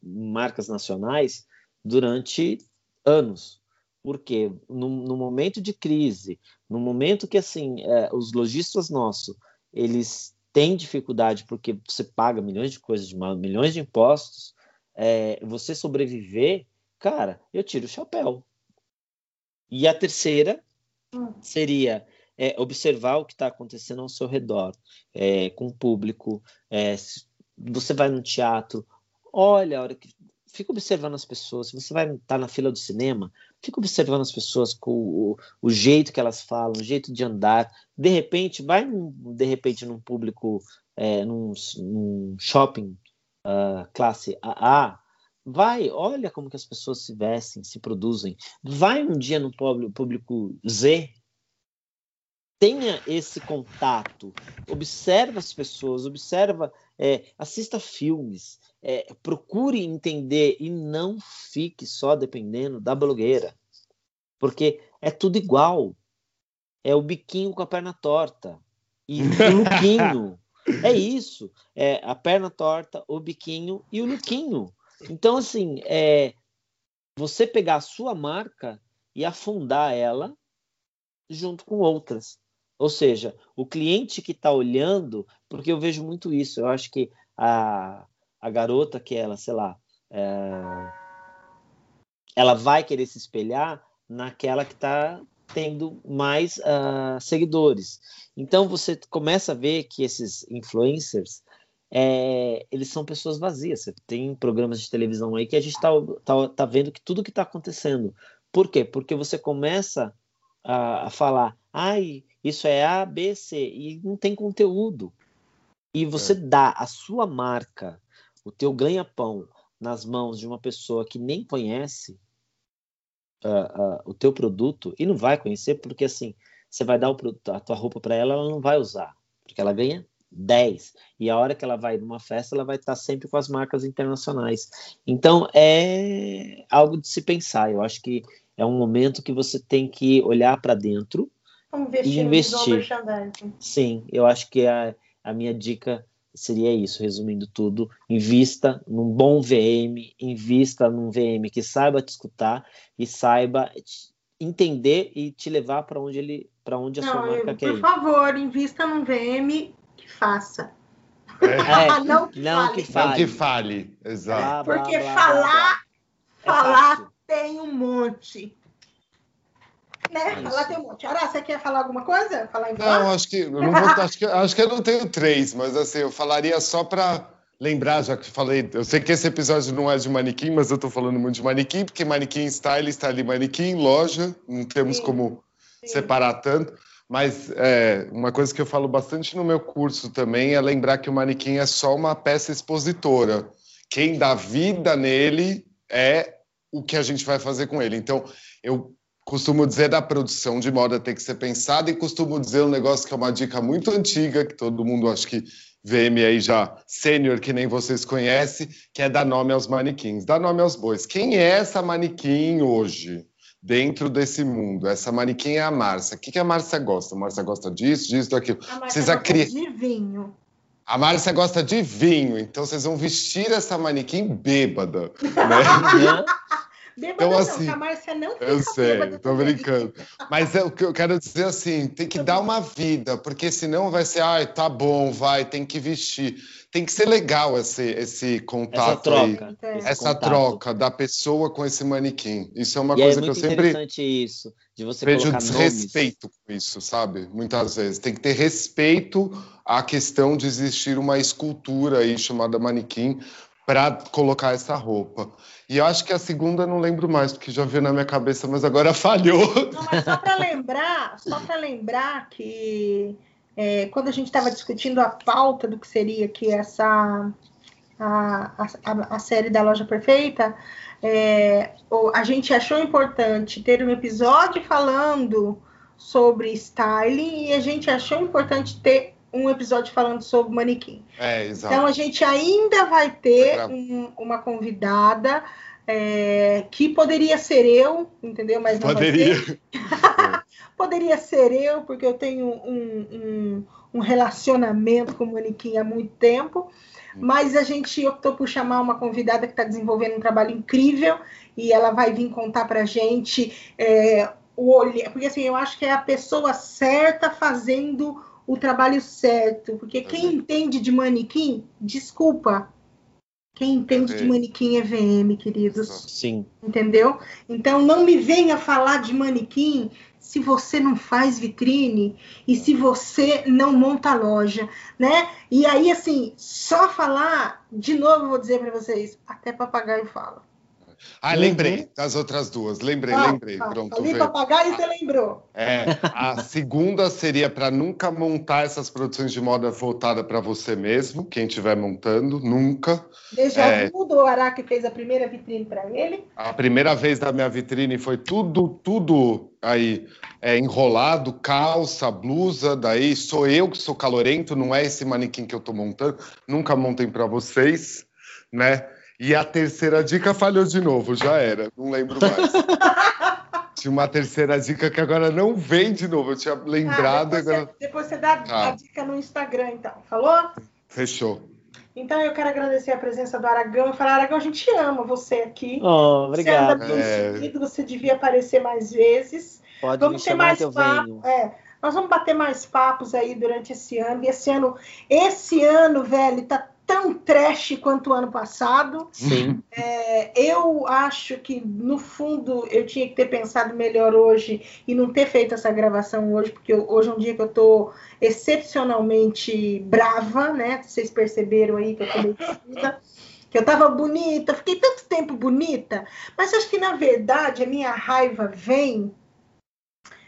marcas nacionais, durante anos. Porque no, no, momento de crise, no momento que assim é, os lojistas nossos eles têm dificuldade porque você paga milhões de coisas, de milhões de impostos, é, você sobreviver, cara, eu tiro o chapéu. E a terceira. Seria é, observar o que está acontecendo ao seu redor, é, com o público. É, você vai no teatro, olha a hora que fica observando as pessoas. Se você vai estar tá na fila do cinema, fica observando as pessoas com o, o, jeito que elas falam, o jeito de andar. De repente, vai de repente num público, é, num, num, shopping uh, classe AA, vai, olha como que as pessoas se vestem, se produzem. Vai um dia no público Z, tenha esse contato, observa as pessoas, observa, é, assista filmes, é, procure entender e não fique só dependendo da blogueira, porque é tudo igual. É o biquinho com a perna torta e o *laughs* lookinho. é isso. É a perna torta, o biquinho e o lookinho. Então, assim, é você pegar a sua marca e afundar ela junto com outras. Ou seja, o cliente que está olhando, porque eu vejo muito isso, eu acho que a, a garota que ela, sei lá, é, ela vai querer se espelhar naquela que está tendo mais uh, seguidores. Então você começa a ver que esses influencers é, eles são pessoas vazias. Você tem programas de televisão aí que a gente está tá, tá vendo que tudo que está acontecendo. Por quê? Porque você começa a, a falar, ai, isso é A, B, C, e não tem conteúdo. E você é. dá a sua marca o teu ganha-pão nas mãos de uma pessoa que nem conhece uh, uh, o teu produto e não vai conhecer porque assim você vai dar o, a tua roupa para ela, ela não vai usar porque ela ganha 10 e a hora que ela vai numa festa ela vai estar sempre com as marcas internacionais. Então é algo de se pensar. Eu acho que é um momento que você tem que olhar para dentro investir e investir. Sim, eu acho que a, a minha dica seria isso, resumindo tudo, invista num bom VM, invista num VM que saiba te escutar e saiba entender e te levar para onde ele, para onde a não, sua marca eu, quer por ir. Por favor, invista num VM faça. É. *laughs* não, que, não fale. que fale. Não que fale, exato. Blá, Porque blá, falar, blá, falar é tem um monte né? É falar tem um monte. Ara, você quer falar alguma coisa? Falar em Não, acho que, não vou, acho que acho que eu não tenho três, mas assim, eu falaria só para lembrar, já que falei, eu sei que esse episódio não é de manequim, mas eu estou falando muito de manequim, porque manequim style está ali manequim, loja, não temos Sim. como Sim. separar tanto. Mas é, uma coisa que eu falo bastante no meu curso também é lembrar que o manequim é só uma peça expositora. Quem dá vida nele é o que a gente vai fazer com ele. Então, eu costumo dizer da produção de moda tem que ser pensada e costumo dizer um negócio que é uma dica muito antiga, que todo mundo acho que VM aí já sênior, que nem vocês conhecem, que é dar nome aos manequins, dar nome aos bois. Quem é essa manequim hoje? Dentro desse mundo, essa manequim é a Márcia. O que, que a Márcia gosta? A Márcia gosta disso, disso, daquilo. A Márcia gosta cri... de vinho. A Márcia gosta de vinho, então vocês vão vestir essa manequim bêbada. Né? Bêbada então, assim, não, a Márcia não fica Eu sei, tô brincando. Mas é, o que eu quero dizer assim, tem que dar uma vida, porque senão vai ser, ai, tá bom, vai, tem que vestir. Tem que ser legal esse, esse contato essa troca, aí. Essa contato. troca da pessoa com esse manequim. Isso é uma e é coisa é que eu sempre. interessante isso, de você vejo desrespeito nomes. com isso, sabe? Muitas vezes. Tem que ter respeito à questão de existir uma escultura aí chamada manequim para colocar essa roupa. E eu acho que a segunda não lembro mais, porque já veio na minha cabeça, mas agora *laughs* falhou. Não, mas só para lembrar, só para lembrar que é, quando a gente estava discutindo a pauta do que seria que essa a, a, a série da Loja Perfeita, é, a gente achou importante ter um episódio falando sobre styling e a gente achou importante ter um episódio falando sobre manequim. É, exato. Então a gente ainda vai ter um, uma convidada é, que poderia ser eu, entendeu? Mas não poderia. *laughs* poderia ser eu, porque eu tenho um, um, um relacionamento com o manequim há muito tempo. Mas a gente optou por chamar uma convidada que está desenvolvendo um trabalho incrível e ela vai vir contar para a gente é, o olhar, porque assim eu acho que é a pessoa certa fazendo o trabalho certo, porque quem uhum. entende de manequim, desculpa, quem entende de manequim é VM, queridos. Sim. Entendeu? Então não me venha falar de manequim se você não faz vitrine e se você não monta loja, né? E aí assim, só falar, de novo vou dizer para vocês, até papagaio fala. Ah, lembrei uhum. das outras duas. Lembrei, ah, lembrei. Ah, Pronto. Falei papagaio e você lembrou. É, a segunda seria para nunca montar essas produções de moda voltada para você mesmo, quem estiver montando, nunca. Deixa é, tudo, o Araque fez a primeira vitrine para ele. A primeira vez da minha vitrine foi tudo, tudo aí é, enrolado, calça, blusa, daí sou eu que sou calorento, não é esse manequim que eu estou montando. Nunca montem para vocês, né? E a terceira dica falhou de novo, já era, não lembro mais. *laughs* Tinha uma terceira dica que agora não vem de novo, eu tinha lembrado. Ah, depois, agora... você, depois você dá ah. a dica no Instagram, então. Falou? Fechou. Então eu quero agradecer a presença do Aragão e falar, Aragão, a gente ama você aqui. Oh, obrigado. Você anda bem é... seguido, você devia aparecer mais vezes. Pode vamos ter mais papo. É, nós vamos bater mais papos aí durante esse ano. E esse ano, esse ano, velho, tá tão trash quanto o ano passado. Sim. É, eu acho que, no fundo, eu tinha que ter pensado melhor hoje e não ter feito essa gravação hoje, porque eu, hoje é um dia que eu tô excepcionalmente brava, né? Vocês perceberam aí que eu tô meio que eu tava bonita, fiquei tanto tempo bonita, mas acho que, na verdade, a minha raiva vem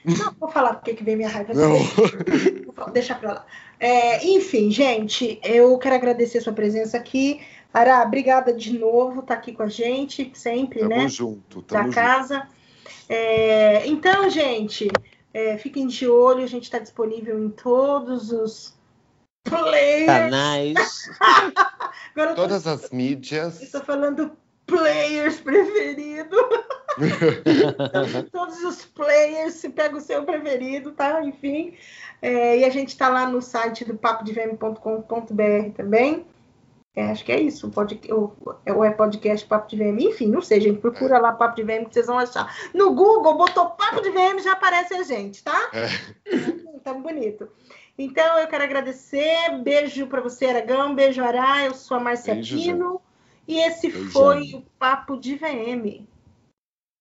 não vou falar porque que vem minha raiva. Não. Deixa pra lá. É, enfim, gente, eu quero agradecer a sua presença aqui. Ará, obrigada de novo, tá aqui com a gente, sempre, tamo né? Junto, tamo da casa. É, então, gente, é, fiquem de olho, a gente está disponível em todos os players. Canais. *laughs* Agora Todas tô, as mídias. Estou falando players preferido. *laughs* todos os players, se pega o seu preferido, tá? Enfim. É, e a gente está lá no site do papodevm.com.br também. É, acho que é isso, pode, ou, ou é podcast Papo de VM, enfim, não sei, gente, procura lá Papo de VM que vocês vão achar. No Google, botou Papo de VM, já aparece a gente, tá? É. Tá bonito. Então, eu quero agradecer, beijo para você, Aragão, beijo, Ará, eu sou a Marcia Pino, e esse foi o Papo de VM.